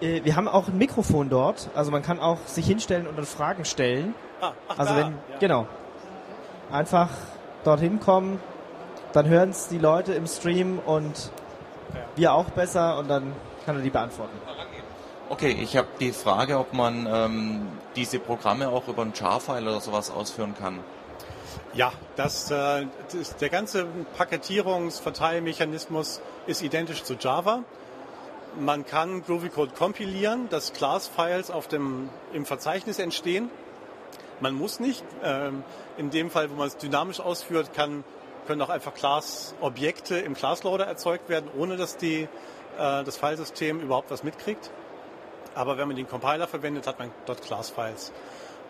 äh, wir haben auch ein Mikrofon dort. Also man kann auch sich hinstellen und dann Fragen stellen. Ah, ach, also wenn, ja. genau. Einfach dorthin kommen, dann hören es die Leute im Stream und ja. wir auch besser und dann kann er die beantworten. Okay, ich habe die Frage, ob man ähm, diese Programme auch über einen Jar-File oder sowas ausführen kann. Ja, das, äh, das, der ganze Paketierungsverteilmechanismus ist identisch zu Java. Man kann Groovy Code kompilieren, dass Class-Files auf dem, im Verzeichnis entstehen. Man muss nicht. Ähm, in dem Fall, wo man es dynamisch ausführt, kann, können auch einfach Class-Objekte im Class-Loader erzeugt werden, ohne dass die, äh, das Filesystem überhaupt was mitkriegt. Aber wenn man den Compiler verwendet, hat man dort Class-Files.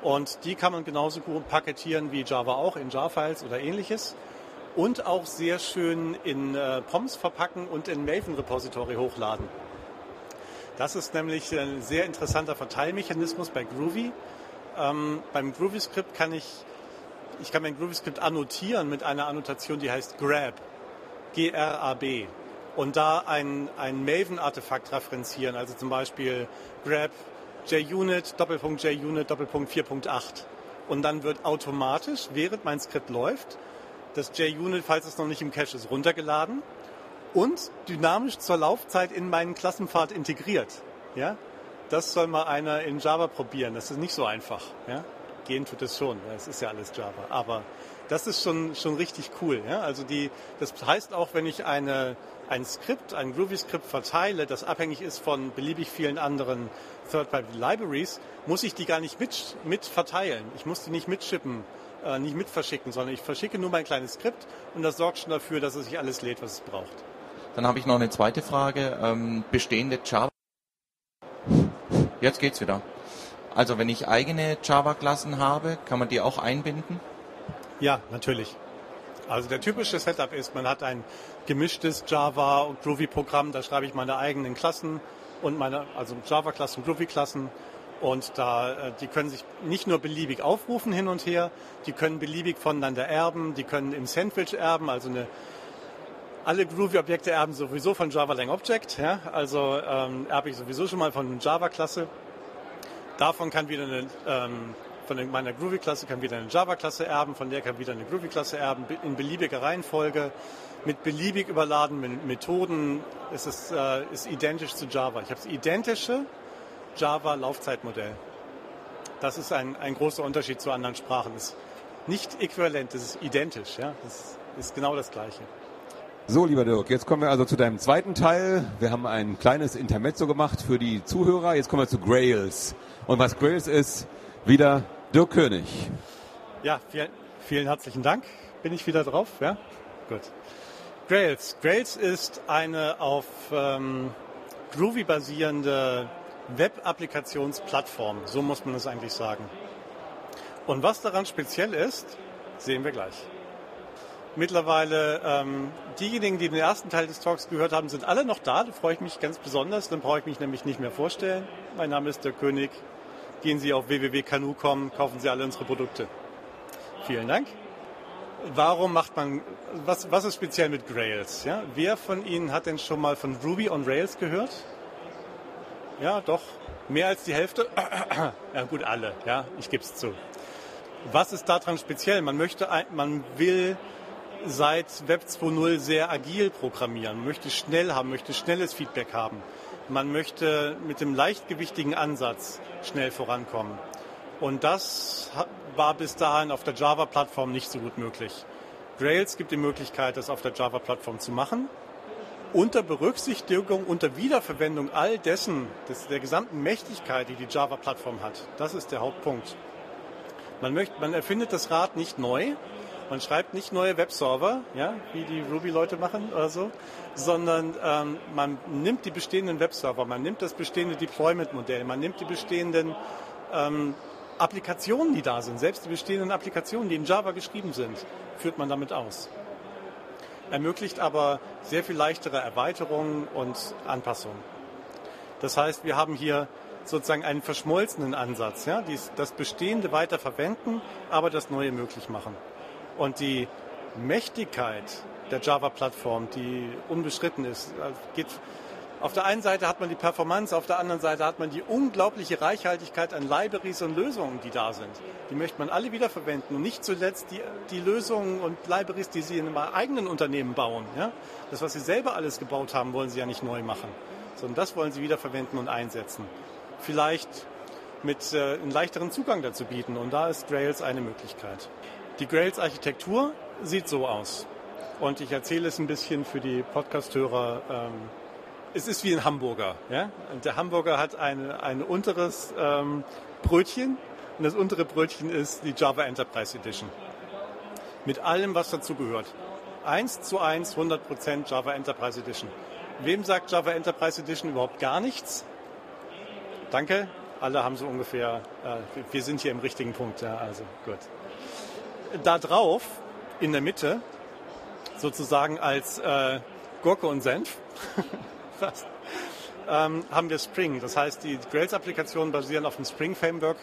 Und die kann man genauso gut paketieren wie Java auch in Jar-Files oder ähnliches. Und auch sehr schön in äh, POMs verpacken und in Maven Repository hochladen. Das ist nämlich ein sehr interessanter Verteilmechanismus bei Groovy. Ähm, beim Groovy-Skript kann ich, ich kann mein Groovy-Skript annotieren mit einer Annotation, die heißt grab. G-R-A-B und da ein, ein Maven-Artefakt referenzieren, also zum Beispiel grab JUnit, Doppelpunkt JUnit, Doppelpunkt 4.8. Und dann wird automatisch, während mein Skript läuft, das JUnit, falls es noch nicht im Cache ist, runtergeladen und dynamisch zur Laufzeit in meinen Klassenpfad integriert. Ja? Das soll mal einer in Java probieren. Das ist nicht so einfach. Ja? Gehen tut es schon. Das ist ja alles Java. Aber das ist schon, schon richtig cool. Ja? Also die, das heißt auch, wenn ich eine, ein Skript, ein Groovy-Skript verteile, das abhängig ist von beliebig vielen anderen Third-Party-Libraries, muss ich die gar nicht mit, mit verteilen. Ich muss die nicht mitschippen, äh, nicht mit verschicken, sondern ich verschicke nur mein kleines Skript und das sorgt schon dafür, dass es sich alles lädt, was es braucht. Dann habe ich noch eine zweite Frage. Ähm, bestehende Java. Jetzt geht's wieder. Also wenn ich eigene Java-Klassen habe, kann man die auch einbinden? Ja, natürlich. Also der typische Setup ist, man hat ein gemischtes Java- und Groovy-Programm, da schreibe ich meine eigenen Klassen und meine, also Java-Klassen, Groovy-Klassen. Und da, äh, die können sich nicht nur beliebig aufrufen hin und her, die können beliebig voneinander erben, die können im Sandwich erben, also eine, alle Groovy-Objekte erben sowieso von Java Lang Object, ja, also ähm, erbe ich sowieso schon mal von Java-Klasse. Davon kann wieder eine ähm, von meiner Groovy-Klasse kann wieder eine Java-Klasse erben, von der kann wieder eine Groovy-Klasse erben, in beliebiger Reihenfolge, mit beliebig überladenen Methoden. Es ist, äh, ist identisch zu Java. Ich habe das identische Java-Laufzeitmodell. Das ist ein, ein großer Unterschied zu anderen Sprachen. Es ist nicht äquivalent, es ist identisch. Ja? Ist genau das Gleiche. So, lieber Dirk, jetzt kommen wir also zu deinem zweiten Teil. Wir haben ein kleines Intermezzo gemacht für die Zuhörer. Jetzt kommen wir zu Grails. Und was Grails ist, wieder Dirk König. Ja, vielen, vielen herzlichen Dank. Bin ich wieder drauf? Ja, gut. Grails. Grails ist eine auf ähm, Groovy basierende Web-Applikationsplattform. So muss man es eigentlich sagen. Und was daran speziell ist, sehen wir gleich. Mittlerweile, ähm, diejenigen, die den ersten Teil des Talks gehört haben, sind alle noch da. Da freue ich mich ganz besonders. Dann brauche ich mich nämlich nicht mehr vorstellen. Mein Name ist der König gehen Sie auf www.kanu.com, kaufen Sie alle unsere Produkte. Vielen Dank. Warum macht man, was, was ist speziell mit Grails? Ja? Wer von Ihnen hat denn schon mal von Ruby on Rails gehört? Ja, doch, mehr als die Hälfte. *clears throat* Ja gut, alle, ja, ich gebe es zu. Was ist daran speziell? Man möchte, man will seit Web 2.0 sehr agil programmieren, möchte schnell haben, möchte schnelles Feedback haben. Man möchte mit dem leichtgewichtigen Ansatz schnell vorankommen. Und das war bis dahin auf der Java-Plattform nicht so gut möglich. Grails gibt die Möglichkeit, das auf der Java-Plattform zu machen. Unter Berücksichtigung, unter Wiederverwendung all dessen, des, der gesamten Mächtigkeit, die die Java-Plattform hat. Das ist der Hauptpunkt. Man, möchte, man erfindet das Rad nicht neu, man schreibt nicht neue Webserver, ja, wie die Ruby-Leute machen oder so, sondern ähm, man nimmt die bestehenden Webserver, man nimmt das bestehende Deployment-Modell, man nimmt die bestehenden ähm, Applikationen, die da sind, selbst die bestehenden Applikationen, die in Java geschrieben sind, führt man damit aus. Ermöglicht aber sehr viel leichtere Erweiterungen und Anpassungen. Das heißt, wir haben hier sozusagen einen verschmolzenen Ansatz, ja, das Bestehende weiter verwenden, aber das Neue möglich machen. Und die Mächtigkeit der Java-Plattform, die unbeschritten ist. Also geht, auf der einen Seite hat man die Performance, auf der anderen Seite hat man die unglaubliche Reichhaltigkeit an Libraries und Lösungen, die da sind. Die möchte man alle wiederverwenden und nicht zuletzt die, die Lösungen und Libraries, die Sie in Ihrem eigenen Unternehmen bauen. Ja? Das, was Sie selber alles gebaut haben, wollen Sie ja nicht neu machen, sondern das wollen Sie wiederverwenden und einsetzen. Vielleicht mit äh, einen leichteren Zugang dazu bieten und da ist Grails eine Möglichkeit. Die Grails-Architektur sieht so aus. Und ich erzähle es ein bisschen für die Podcasthörer. Ähm, es ist wie ein Hamburger. Ja? Und der Hamburger hat eine, ein unteres ähm, Brötchen und das untere Brötchen ist die Java Enterprise Edition. Mit allem, was dazu gehört. Eins zu eins, 100% Java Enterprise Edition. Wem sagt Java Enterprise Edition überhaupt gar nichts? Danke. Alle haben so ungefähr, äh, wir sind hier im richtigen Punkt. Ja, also gut da drauf, in der Mitte, sozusagen als äh, Gurke und Senf, *laughs* fast, ähm, haben wir Spring. Das heißt, die Grails-Applikationen basieren auf dem Spring-Framework,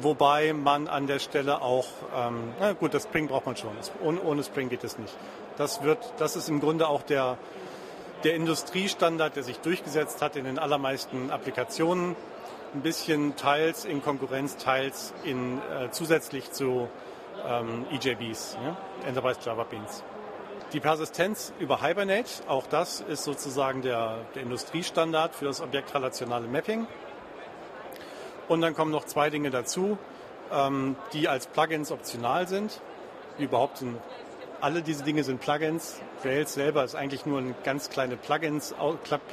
wobei man an der Stelle auch, ähm, na gut, das Spring braucht man schon. Ohne, ohne Spring geht es nicht. Das, wird, das ist im Grunde auch der, der Industriestandard, der sich durchgesetzt hat in den allermeisten Applikationen. Ein bisschen teils in Konkurrenz, teils in, äh, zusätzlich zu ähm, EJBs, ja? Enterprise Java Beans. Die Persistenz über Hibernate, auch das ist sozusagen der, der Industriestandard für das objektrelationale Mapping. Und dann kommen noch zwei Dinge dazu, ähm, die als Plugins optional sind. Überhaupt sind alle diese Dinge sind Plugins. Rails selber ist eigentlich nur eine ganz kleine Plugins,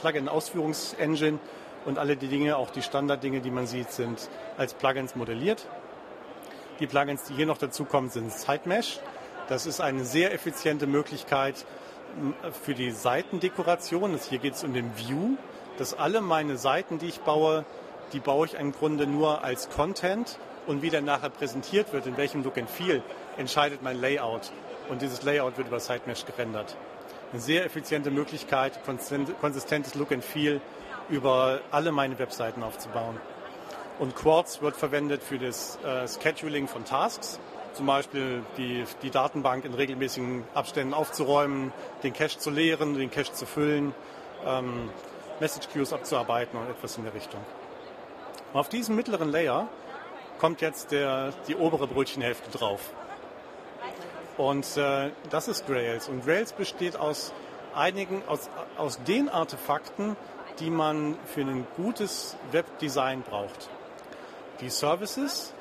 Plugin-Ausführungsengine und alle die Dinge, auch die Standarddinge, die man sieht, sind als Plugins modelliert. Die Plugins, die hier noch dazukommen, sind Sidemesh. Das ist eine sehr effiziente Möglichkeit für die Seitendekoration. Hier geht es um den View, dass alle meine Seiten, die ich baue, die baue ich im Grunde nur als Content und wie der nachher präsentiert wird, in welchem Look and Feel, entscheidet mein Layout. Und dieses Layout wird über Sidemesh gerendert. Eine sehr effiziente Möglichkeit, konsistentes Look and Feel über alle meine Webseiten aufzubauen. Und Quartz wird verwendet für das äh, Scheduling von Tasks, zum Beispiel die, die Datenbank in regelmäßigen Abständen aufzuräumen, den Cache zu leeren, den Cache zu füllen, ähm, Message Queues abzuarbeiten und etwas in der Richtung. Auf diesem mittleren Layer kommt jetzt der, die obere Brötchenhälfte drauf. Und äh, das ist Grails. Und Grails besteht aus einigen, aus, aus den Artefakten, die man für ein gutes Webdesign braucht. Die Services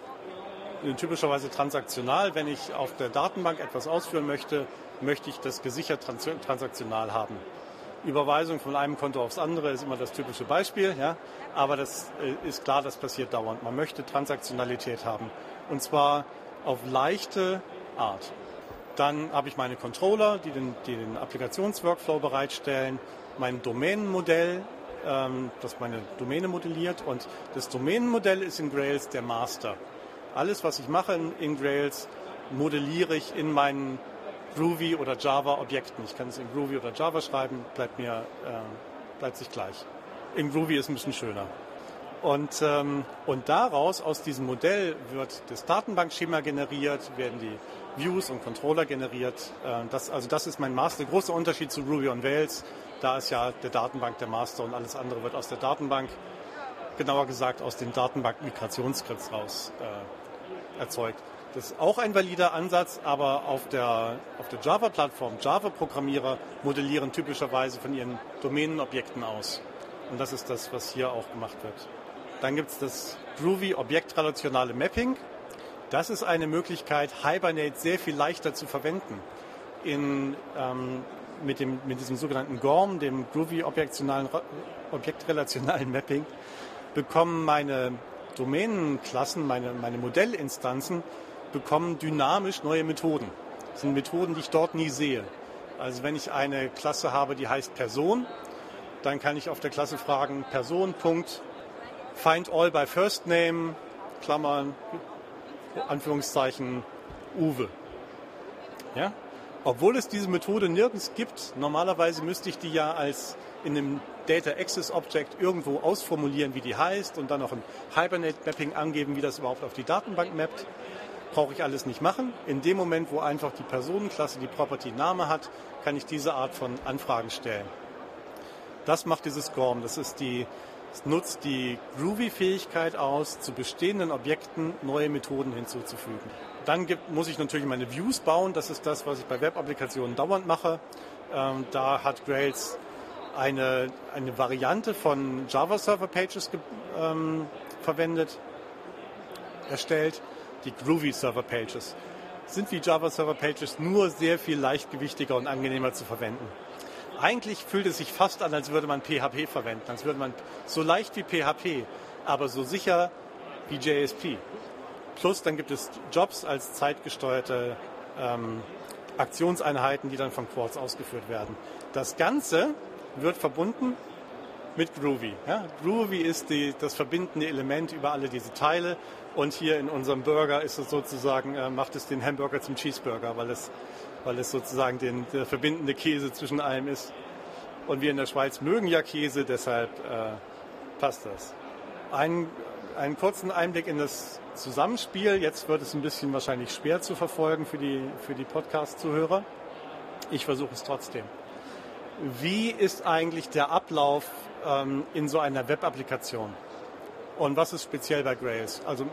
sind typischerweise transaktional. Wenn ich auf der Datenbank etwas ausführen möchte, möchte ich das gesichert transaktional haben. Überweisung von einem Konto aufs andere ist immer das typische Beispiel, ja? aber das äh, ist klar, das passiert dauernd. Man möchte Transaktionalität haben und zwar auf leichte Art. Dann habe ich meine Controller, die den, die den Applikationsworkflow bereitstellen, mein Domänenmodell, ähm, das meine Domäne modelliert. Und das Domänenmodell ist in Grails der Master. Alles, was ich mache in Grails, modelliere ich in meinen Groovy oder Java Objekten. Ich kann es in Groovy oder Java schreiben, bleibt mir äh, bleibt sich gleich. In Groovy ist ein bisschen schöner. Und, ähm, und daraus, aus diesem Modell, wird das Datenbankschema generiert, werden die Views und Controller generiert. Äh, das, also das ist mein Master. Der große Unterschied zu Ruby on Rails da ist ja der Datenbank der Master und alles andere wird aus der Datenbank, genauer gesagt aus den Datenbank-Migrationsskripts raus äh, erzeugt. Das ist auch ein valider Ansatz, aber auf der, auf der Java-Plattform, Java-Programmierer modellieren typischerweise von ihren Domänenobjekten aus. Und das ist das, was hier auch gemacht wird. Dann gibt es das Groovy objektrelationale Mapping. Das ist eine Möglichkeit, Hibernate sehr viel leichter zu verwenden. In ähm, mit, dem, mit diesem sogenannten GORM, dem Groovy objektrelationalen Mapping, bekommen meine Domänenklassen, meine, meine Modellinstanzen, bekommen dynamisch neue Methoden. Das sind Methoden, die ich dort nie sehe. Also wenn ich eine Klasse habe, die heißt Person, dann kann ich auf der Klasse fragen, Person, Punkt, find all by first name, Klammern, Anführungszeichen, Uwe. Ja? Obwohl es diese Methode nirgends gibt, normalerweise müsste ich die ja als in einem Data Access Object irgendwo ausformulieren, wie die heißt und dann noch ein Hibernate Mapping angeben, wie das überhaupt auf die Datenbank mappt. brauche ich alles nicht machen. In dem Moment, wo einfach die Personenklasse die Property-Name hat, kann ich diese Art von Anfragen stellen. Das macht dieses SCORM. Das ist die, es nutzt die Groovy-Fähigkeit aus, zu bestehenden Objekten neue Methoden hinzuzufügen. Dann gibt, muss ich natürlich meine Views bauen. Das ist das, was ich bei Web-Applikationen dauernd mache. Ähm, da hat Grails eine, eine Variante von Java Server Pages ähm, verwendet, erstellt, die Groovy Server Pages. Sind wie Java Server Pages nur sehr viel leichtgewichtiger und angenehmer zu verwenden. Eigentlich fühlt es sich fast an, als würde man PHP verwenden, als würde man so leicht wie PHP, aber so sicher wie JSP. Plus dann gibt es Jobs als zeitgesteuerte ähm, Aktionseinheiten, die dann von Quartz ausgeführt werden. Das Ganze wird verbunden mit Groovy. Ja? Groovy ist die, das verbindende Element über alle diese Teile und hier in unserem Burger ist es sozusagen, äh, macht es den Hamburger zum Cheeseburger, weil es, weil es sozusagen den, der verbindende Käse zwischen allem ist. Und wir in der Schweiz mögen ja Käse, deshalb äh, passt das. Ein, einen kurzen Einblick in das Zusammenspiel. Jetzt wird es ein bisschen wahrscheinlich schwer zu verfolgen für die, für die Podcast-Zuhörer. Ich versuche es trotzdem. Wie ist eigentlich der Ablauf ähm, in so einer Web-Applikation? Und was ist speziell bei Grails? Also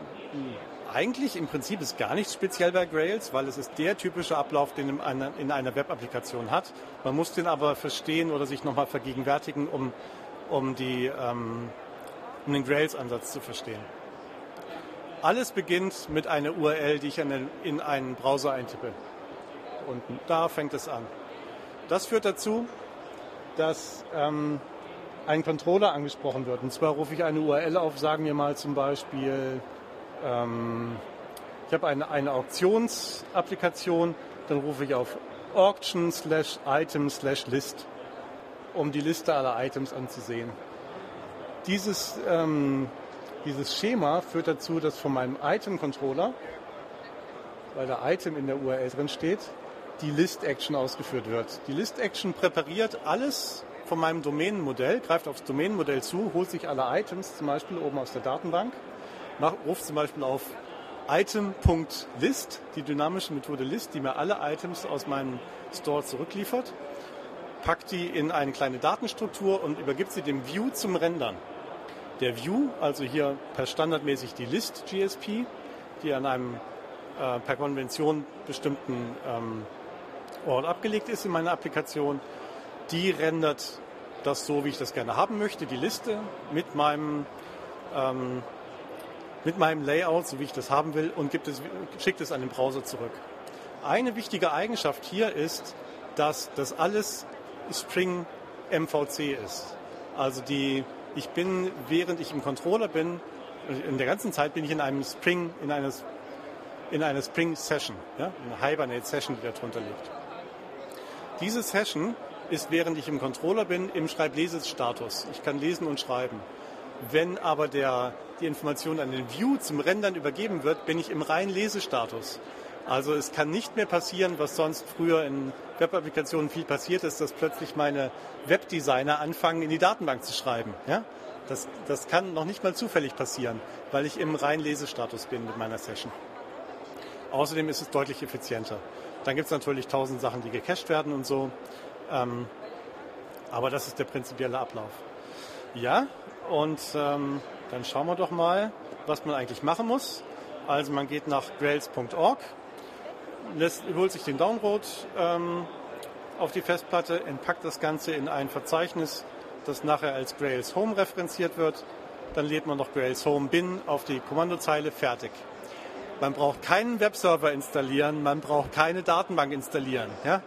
eigentlich im Prinzip ist gar nichts speziell bei Grails, weil es ist der typische Ablauf, den man in einer Web-Applikation hat. Man muss den aber verstehen oder sich nochmal vergegenwärtigen, um, um, die, ähm, um den Grails-Ansatz zu verstehen. Alles beginnt mit einer URL, die ich in einen Browser eintippe. Und da fängt es an. Das führt dazu, dass ähm, ein Controller angesprochen wird. Und zwar rufe ich eine URL auf, sagen wir mal zum Beispiel, ähm, ich habe eine, eine Auktionsapplikation, dann rufe ich auf Auction slash Item slash List, um die Liste aller Items anzusehen. Dieses, ähm, dieses Schema führt dazu, dass von meinem Item-Controller, weil der Item in der URL drin steht, die List-Action ausgeführt wird. Die List-Action präpariert alles von meinem Domänenmodell, greift aufs Domänenmodell zu, holt sich alle Items zum Beispiel oben aus der Datenbank, macht, ruft zum Beispiel auf item.list, die dynamische Methode List, die mir alle Items aus meinem Store zurückliefert, packt die in eine kleine Datenstruktur und übergibt sie dem View zum Rendern. Der View, also hier per standardmäßig die List GSP, die an einem äh, per Konvention bestimmten ähm, Ort abgelegt ist in meiner Applikation, die rendert das so, wie ich das gerne haben möchte, die Liste mit meinem, ähm, mit meinem Layout, so wie ich das haben will, und gibt es, schickt es an den Browser zurück. Eine wichtige Eigenschaft hier ist, dass das alles Spring MVC ist. Also die, ich bin, während ich im Controller bin, in der ganzen Zeit bin ich in einem Spring, in einer, in einer Spring Session, ja, eine Hibernate Session, die darunter liegt. Diese Session ist, während ich im Controller bin, im Schreib-Leses-Status. Ich kann lesen und schreiben. Wenn aber der, die Information an den View zum Rendern übergeben wird, bin ich im reinen Lesestatus. Also es kann nicht mehr passieren, was sonst früher in Web-Applikationen viel passiert ist, dass plötzlich meine Webdesigner anfangen, in die Datenbank zu schreiben. Ja? Das, das kann noch nicht mal zufällig passieren, weil ich im reinen Lesestatus bin mit meiner Session. Außerdem ist es deutlich effizienter. Dann gibt es natürlich tausend Sachen, die gecached werden und so. Ähm, aber das ist der prinzipielle Ablauf. Ja, und ähm, dann schauen wir doch mal, was man eigentlich machen muss. Also man geht nach grails.org, holt sich den Download ähm, auf die Festplatte, entpackt das Ganze in ein Verzeichnis, das nachher als Grails Home referenziert wird. Dann lädt man noch Grails Home bin auf die Kommandozeile fertig. Man braucht keinen Webserver installieren, man braucht keine Datenbank installieren. Ja?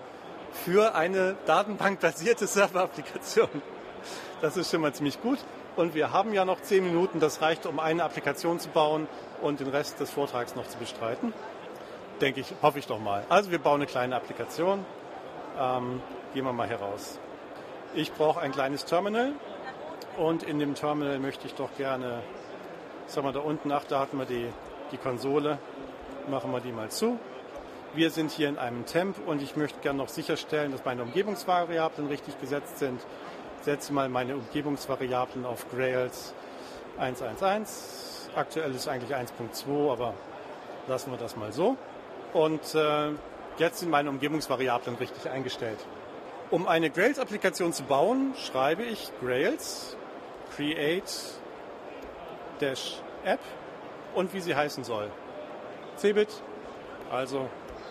Für eine datenbankbasierte *laughs* Serverapplikation. Das ist schon mal ziemlich gut. Und wir haben ja noch zehn Minuten, das reicht, um eine Applikation zu bauen und den Rest des Vortrags noch zu bestreiten. Denke ich, hoffe ich doch mal. Also wir bauen eine kleine Applikation. Ähm, gehen wir mal heraus. Ich brauche ein kleines Terminal und in dem Terminal möchte ich doch gerne, sagen wir da unten, ach, da hatten wir die die Konsole, machen wir die mal zu. Wir sind hier in einem Temp und ich möchte gerne noch sicherstellen, dass meine Umgebungsvariablen richtig gesetzt sind. Setze mal meine Umgebungsvariablen auf Grails 1.1.1. Aktuell ist eigentlich 1.2, aber Lassen wir das mal so. Und äh, jetzt sind meine Umgebungsvariablen richtig eingestellt. Um eine Grails-Applikation zu bauen, schreibe ich Grails create dash app und wie sie heißen soll. Cbit, also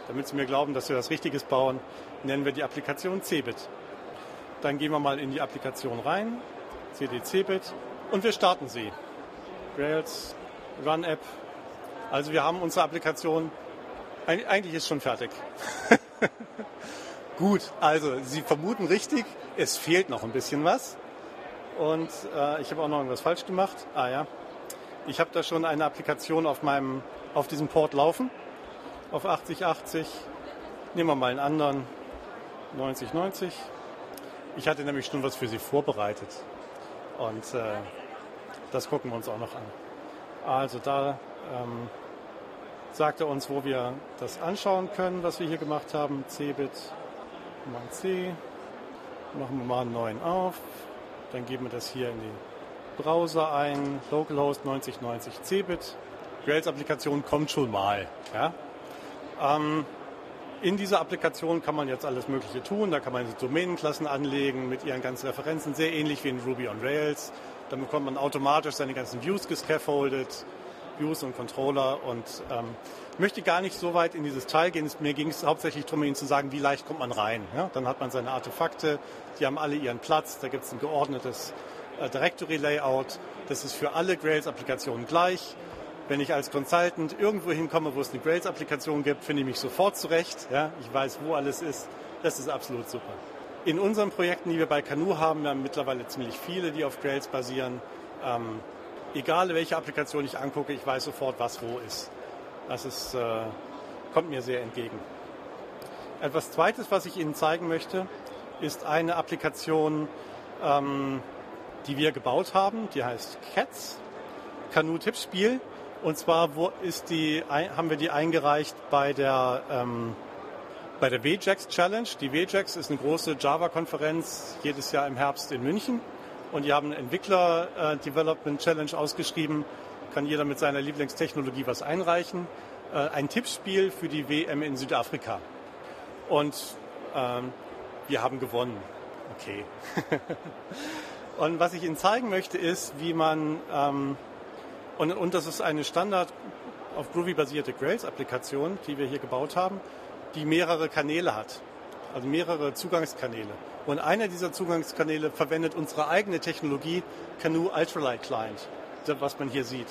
damit Sie mir glauben, dass wir das Richtiges bauen, nennen wir die Applikation Cbit. Dann gehen wir mal in die Applikation rein, cd cbit und wir starten sie. Grails Run App. Also wir haben unsere Applikation, eigentlich ist schon fertig. *laughs* Gut, also Sie vermuten richtig, es fehlt noch ein bisschen was. Und äh, ich habe auch noch irgendwas falsch gemacht. Ah ja, ich habe da schon eine Applikation auf meinem, auf diesem Port laufen, auf 8080. Nehmen wir mal einen anderen, 9090. Ich hatte nämlich schon was für Sie vorbereitet. Und äh, das gucken wir uns auch noch an. Also da ähm, sagt er uns, wo wir das anschauen können, was wir hier gemacht haben. Cbit, mal C. Machen wir mal einen neuen auf. Dann geben wir das hier in den Browser ein. Localhost 9090 Cbit. Rails-Applikation kommt schon mal. Ja? Ähm, in dieser Applikation kann man jetzt alles Mögliche tun. Da kann man Domänenklassen anlegen mit ihren ganzen Referenzen, sehr ähnlich wie in Ruby on Rails. Dann bekommt man automatisch seine ganzen Views gescaffoldet, Views und Controller. Und ähm, möchte gar nicht so weit in dieses Teil gehen. Mir ging es hauptsächlich darum, Ihnen zu sagen, wie leicht kommt man rein. Ja? Dann hat man seine Artefakte, die haben alle ihren Platz. Da gibt es ein geordnetes äh, Directory-Layout. Das ist für alle Grails-Applikationen gleich. Wenn ich als Consultant irgendwo hinkomme, wo es eine Grails-Applikation gibt, finde ich mich sofort zurecht. Ja? Ich weiß, wo alles ist. Das ist absolut super. In unseren Projekten, die wir bei Canoe haben, wir haben mittlerweile ziemlich viele, die auf Grails basieren. Ähm, egal welche Applikation ich angucke, ich weiß sofort, was wo ist. Das ist, äh, kommt mir sehr entgegen. Etwas Zweites, was ich Ihnen zeigen möchte, ist eine Applikation, ähm, die wir gebaut haben. Die heißt Cats, Canoe-Tippspiel. Und zwar ist die, haben wir die eingereicht bei der ähm, bei der WJAX Challenge. Die WJAX ist eine große Java-Konferenz jedes Jahr im Herbst in München. Und die haben eine Entwickler-Development Challenge ausgeschrieben. Kann jeder mit seiner Lieblingstechnologie was einreichen. Äh, ein Tippspiel für die WM in Südafrika. Und ähm, wir haben gewonnen. Okay. *laughs* und was ich Ihnen zeigen möchte, ist, wie man, ähm, und, und das ist eine Standard auf Groovy basierte Grails-Applikation, die wir hier gebaut haben die mehrere Kanäle hat, also mehrere Zugangskanäle. Und einer dieser Zugangskanäle verwendet unsere eigene Technologie, Canoe Ultralight Client, was man hier sieht.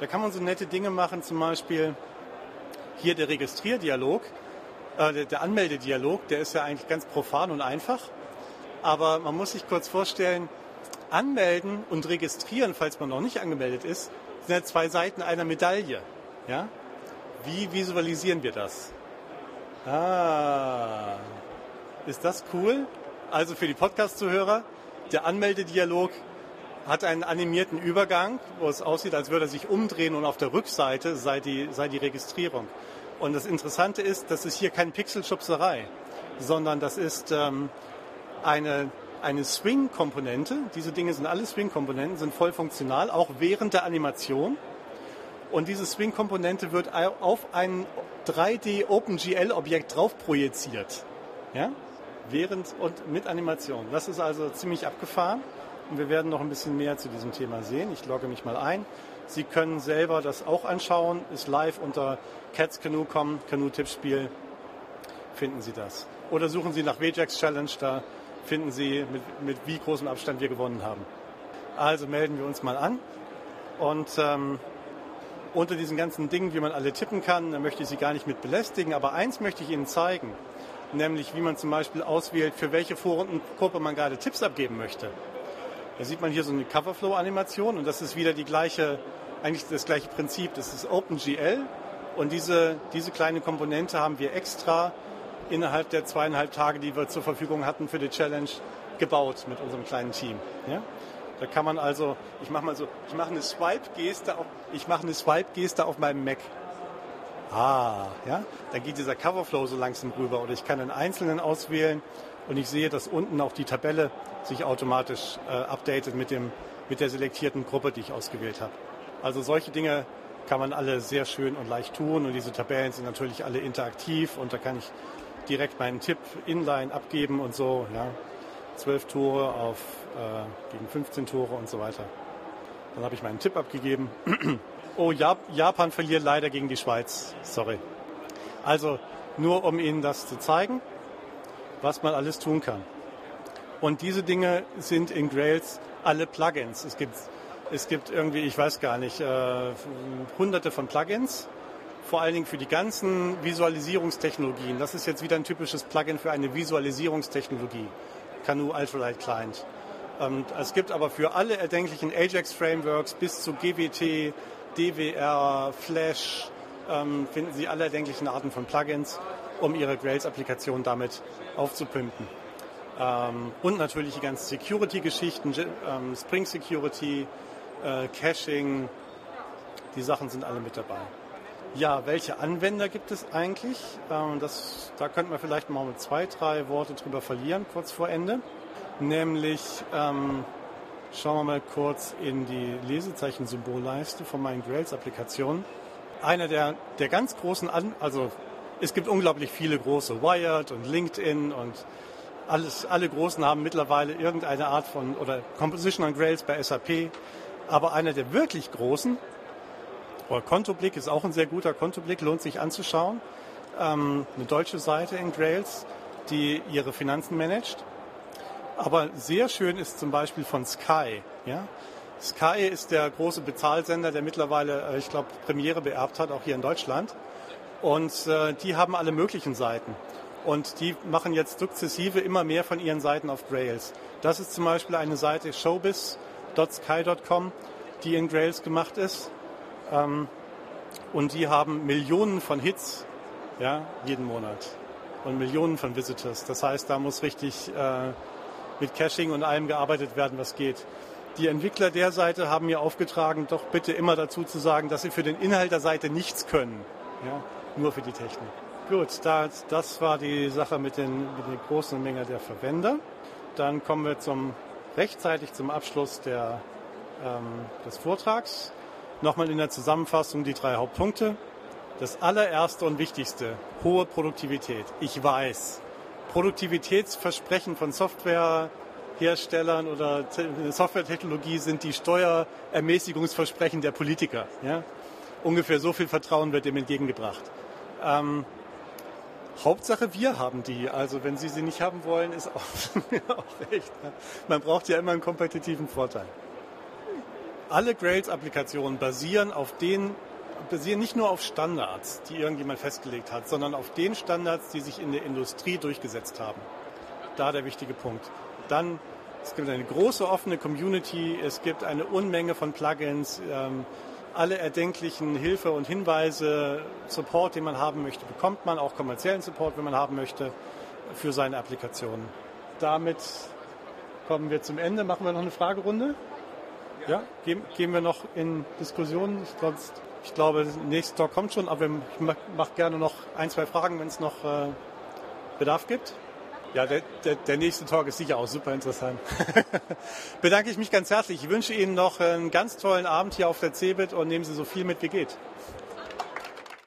Da kann man so nette Dinge machen, zum Beispiel hier der Registrierdialog, äh, der, Anmeldedialog, der ist ja eigentlich ganz profan und einfach. Aber man muss sich kurz vorstellen, anmelden und registrieren, falls man noch nicht angemeldet ist, sind ja zwei Seiten einer Medaille. Ja? Wie visualisieren wir das? Ah, ist das cool? Also für die Podcast-Zuhörer, der Anmeldedialog hat einen animierten Übergang, wo es aussieht, als würde er sich umdrehen und auf der Rückseite sei die, sei die Registrierung. Und das Interessante ist, das ist hier keine Pixelschubserei, sondern das ist ähm, eine, eine Swing-Komponente. Diese Dinge sind alle Swing-Komponenten, sind voll funktional, auch während der Animation. Und diese Swing-Komponente wird auf ein 3D OpenGL-Objekt drauf projiziert. Ja? Während und mit Animation. Das ist also ziemlich abgefahren. Und wir werden noch ein bisschen mehr zu diesem Thema sehen. Ich logge mich mal ein. Sie können selber das auch anschauen. Ist live unter Cats Canoe kommen, Canoe-Tippspiel. Finden Sie das. Oder suchen Sie nach WJAX Challenge. Da finden Sie, mit, mit wie großem Abstand wir gewonnen haben. Also melden wir uns mal an. Und ähm, unter diesen ganzen Dingen, wie man alle tippen kann, da möchte ich Sie gar nicht mit belästigen. Aber eins möchte ich Ihnen zeigen, nämlich wie man zum Beispiel auswählt, für welche Vorrundengruppe man gerade Tipps abgeben möchte. Da sieht man hier so eine Coverflow-Animation und das ist wieder die gleiche, eigentlich das gleiche Prinzip. Das ist OpenGL und diese, diese kleine Komponente haben wir extra innerhalb der zweieinhalb Tage, die wir zur Verfügung hatten für die Challenge, gebaut mit unserem kleinen Team. Ja? Da kann man also, ich mache mal so, ich mache eine Swipe-Geste auf, ich mache eine Swipe-Geste auf meinem Mac. Ah, ja, dann geht dieser Coverflow so langsam rüber oder ich kann einen einzelnen auswählen und ich sehe, dass unten auch die Tabelle sich automatisch äh, updatet mit dem mit der selektierten Gruppe, die ich ausgewählt habe. Also solche Dinge kann man alle sehr schön und leicht tun. Und diese Tabellen sind natürlich alle interaktiv und da kann ich direkt meinen Tipp inline abgeben und so. Ja. 12 Tore auf äh, gegen 15 Tore und so weiter. Dann habe ich meinen Tipp abgegeben. *clears throat* oh, Japan verliert leider gegen die Schweiz. Sorry. Also nur um Ihnen das zu zeigen, was man alles tun kann. Und diese Dinge sind in Grails alle Plugins. Es gibt, es gibt irgendwie, ich weiß gar nicht, äh, hunderte von Plugins. Vor allen Dingen für die ganzen Visualisierungstechnologien. Das ist jetzt wieder ein typisches Plugin für eine Visualisierungstechnologie. Canoe Ultralight Client. Und es gibt aber für alle erdenklichen Ajax-Frameworks bis zu GWT, DWR, Flash, ähm, finden Sie alle erdenklichen Arten von Plugins, um Ihre Grails-Applikation damit aufzupimpen. Ähm, und natürlich die ganzen Security-Geschichten, ähm, Spring Security, äh, Caching, die Sachen sind alle mit dabei. Ja, welche Anwender gibt es eigentlich? Ähm, das, da könnten wir vielleicht mal mit zwei, drei Worte drüber verlieren, kurz vor Ende. Nämlich, ähm, schauen wir mal kurz in die Lesezeichen-Symbolleiste von meinen Grails-Applikationen. Einer der, der ganz großen, An also es gibt unglaublich viele große, Wired und LinkedIn und alles, alle Großen haben mittlerweile irgendeine Art von, oder Composition on Grails bei SAP. Aber einer der wirklich Großen oder Kontoblick ist auch ein sehr guter Kontoblick, lohnt sich anzuschauen. Ähm, eine deutsche Seite in Grails, die ihre Finanzen managt. Aber sehr schön ist zum Beispiel von Sky. Ja? Sky ist der große Bezahlsender, der mittlerweile, äh, ich glaube, Premiere beerbt hat, auch hier in Deutschland. Und äh, die haben alle möglichen Seiten. Und die machen jetzt sukzessive immer mehr von ihren Seiten auf Grails. Das ist zum Beispiel eine Seite showbiz.sky.com, die in Grails gemacht ist. Ähm, und die haben Millionen von Hits ja, jeden Monat und Millionen von Visitors. Das heißt, da muss richtig äh, mit Caching und allem gearbeitet werden, was geht. Die Entwickler der Seite haben mir aufgetragen, doch bitte immer dazu zu sagen, dass sie für den Inhalt der Seite nichts können. Ja, nur für die Technik. Gut, das, das war die Sache mit, den, mit der großen Menge der Verwender. Dann kommen wir zum, rechtzeitig zum Abschluss der, ähm, des Vortrags. Nochmal in der Zusammenfassung die drei Hauptpunkte. Das allererste und wichtigste, hohe Produktivität. Ich weiß, Produktivitätsversprechen von Softwareherstellern oder Softwaretechnologie sind die Steuerermäßigungsversprechen der Politiker. Ja? Ungefähr so viel Vertrauen wird dem entgegengebracht. Ähm, Hauptsache wir haben die. Also wenn Sie sie nicht haben wollen, ist auch, *laughs* auch recht. Man braucht ja immer einen kompetitiven Vorteil alle Grails-Applikationen basieren auf den basieren nicht nur auf Standards, die irgendjemand festgelegt hat, sondern auf den Standards, die sich in der Industrie durchgesetzt haben. Da der wichtige Punkt. Dann, es gibt eine große offene Community, es gibt eine Unmenge von Plugins, ähm, alle erdenklichen Hilfe und Hinweise, Support, den man haben möchte, bekommt man, auch kommerziellen Support, wenn man haben möchte, für seine Applikationen. Damit kommen wir zum Ende. Machen wir noch eine Fragerunde? Ja, gehen, gehen wir noch in Diskussionen. Sonst, ich glaube, der nächste Talk kommt schon, aber ich mache gerne noch ein, zwei Fragen, wenn es noch äh, Bedarf gibt. Ja, der, der, der, nächste Talk ist sicher auch super interessant. *laughs* Bedanke ich mich ganz herzlich. Ich wünsche Ihnen noch einen ganz tollen Abend hier auf der CeBIT und nehmen Sie so viel mit, wie geht.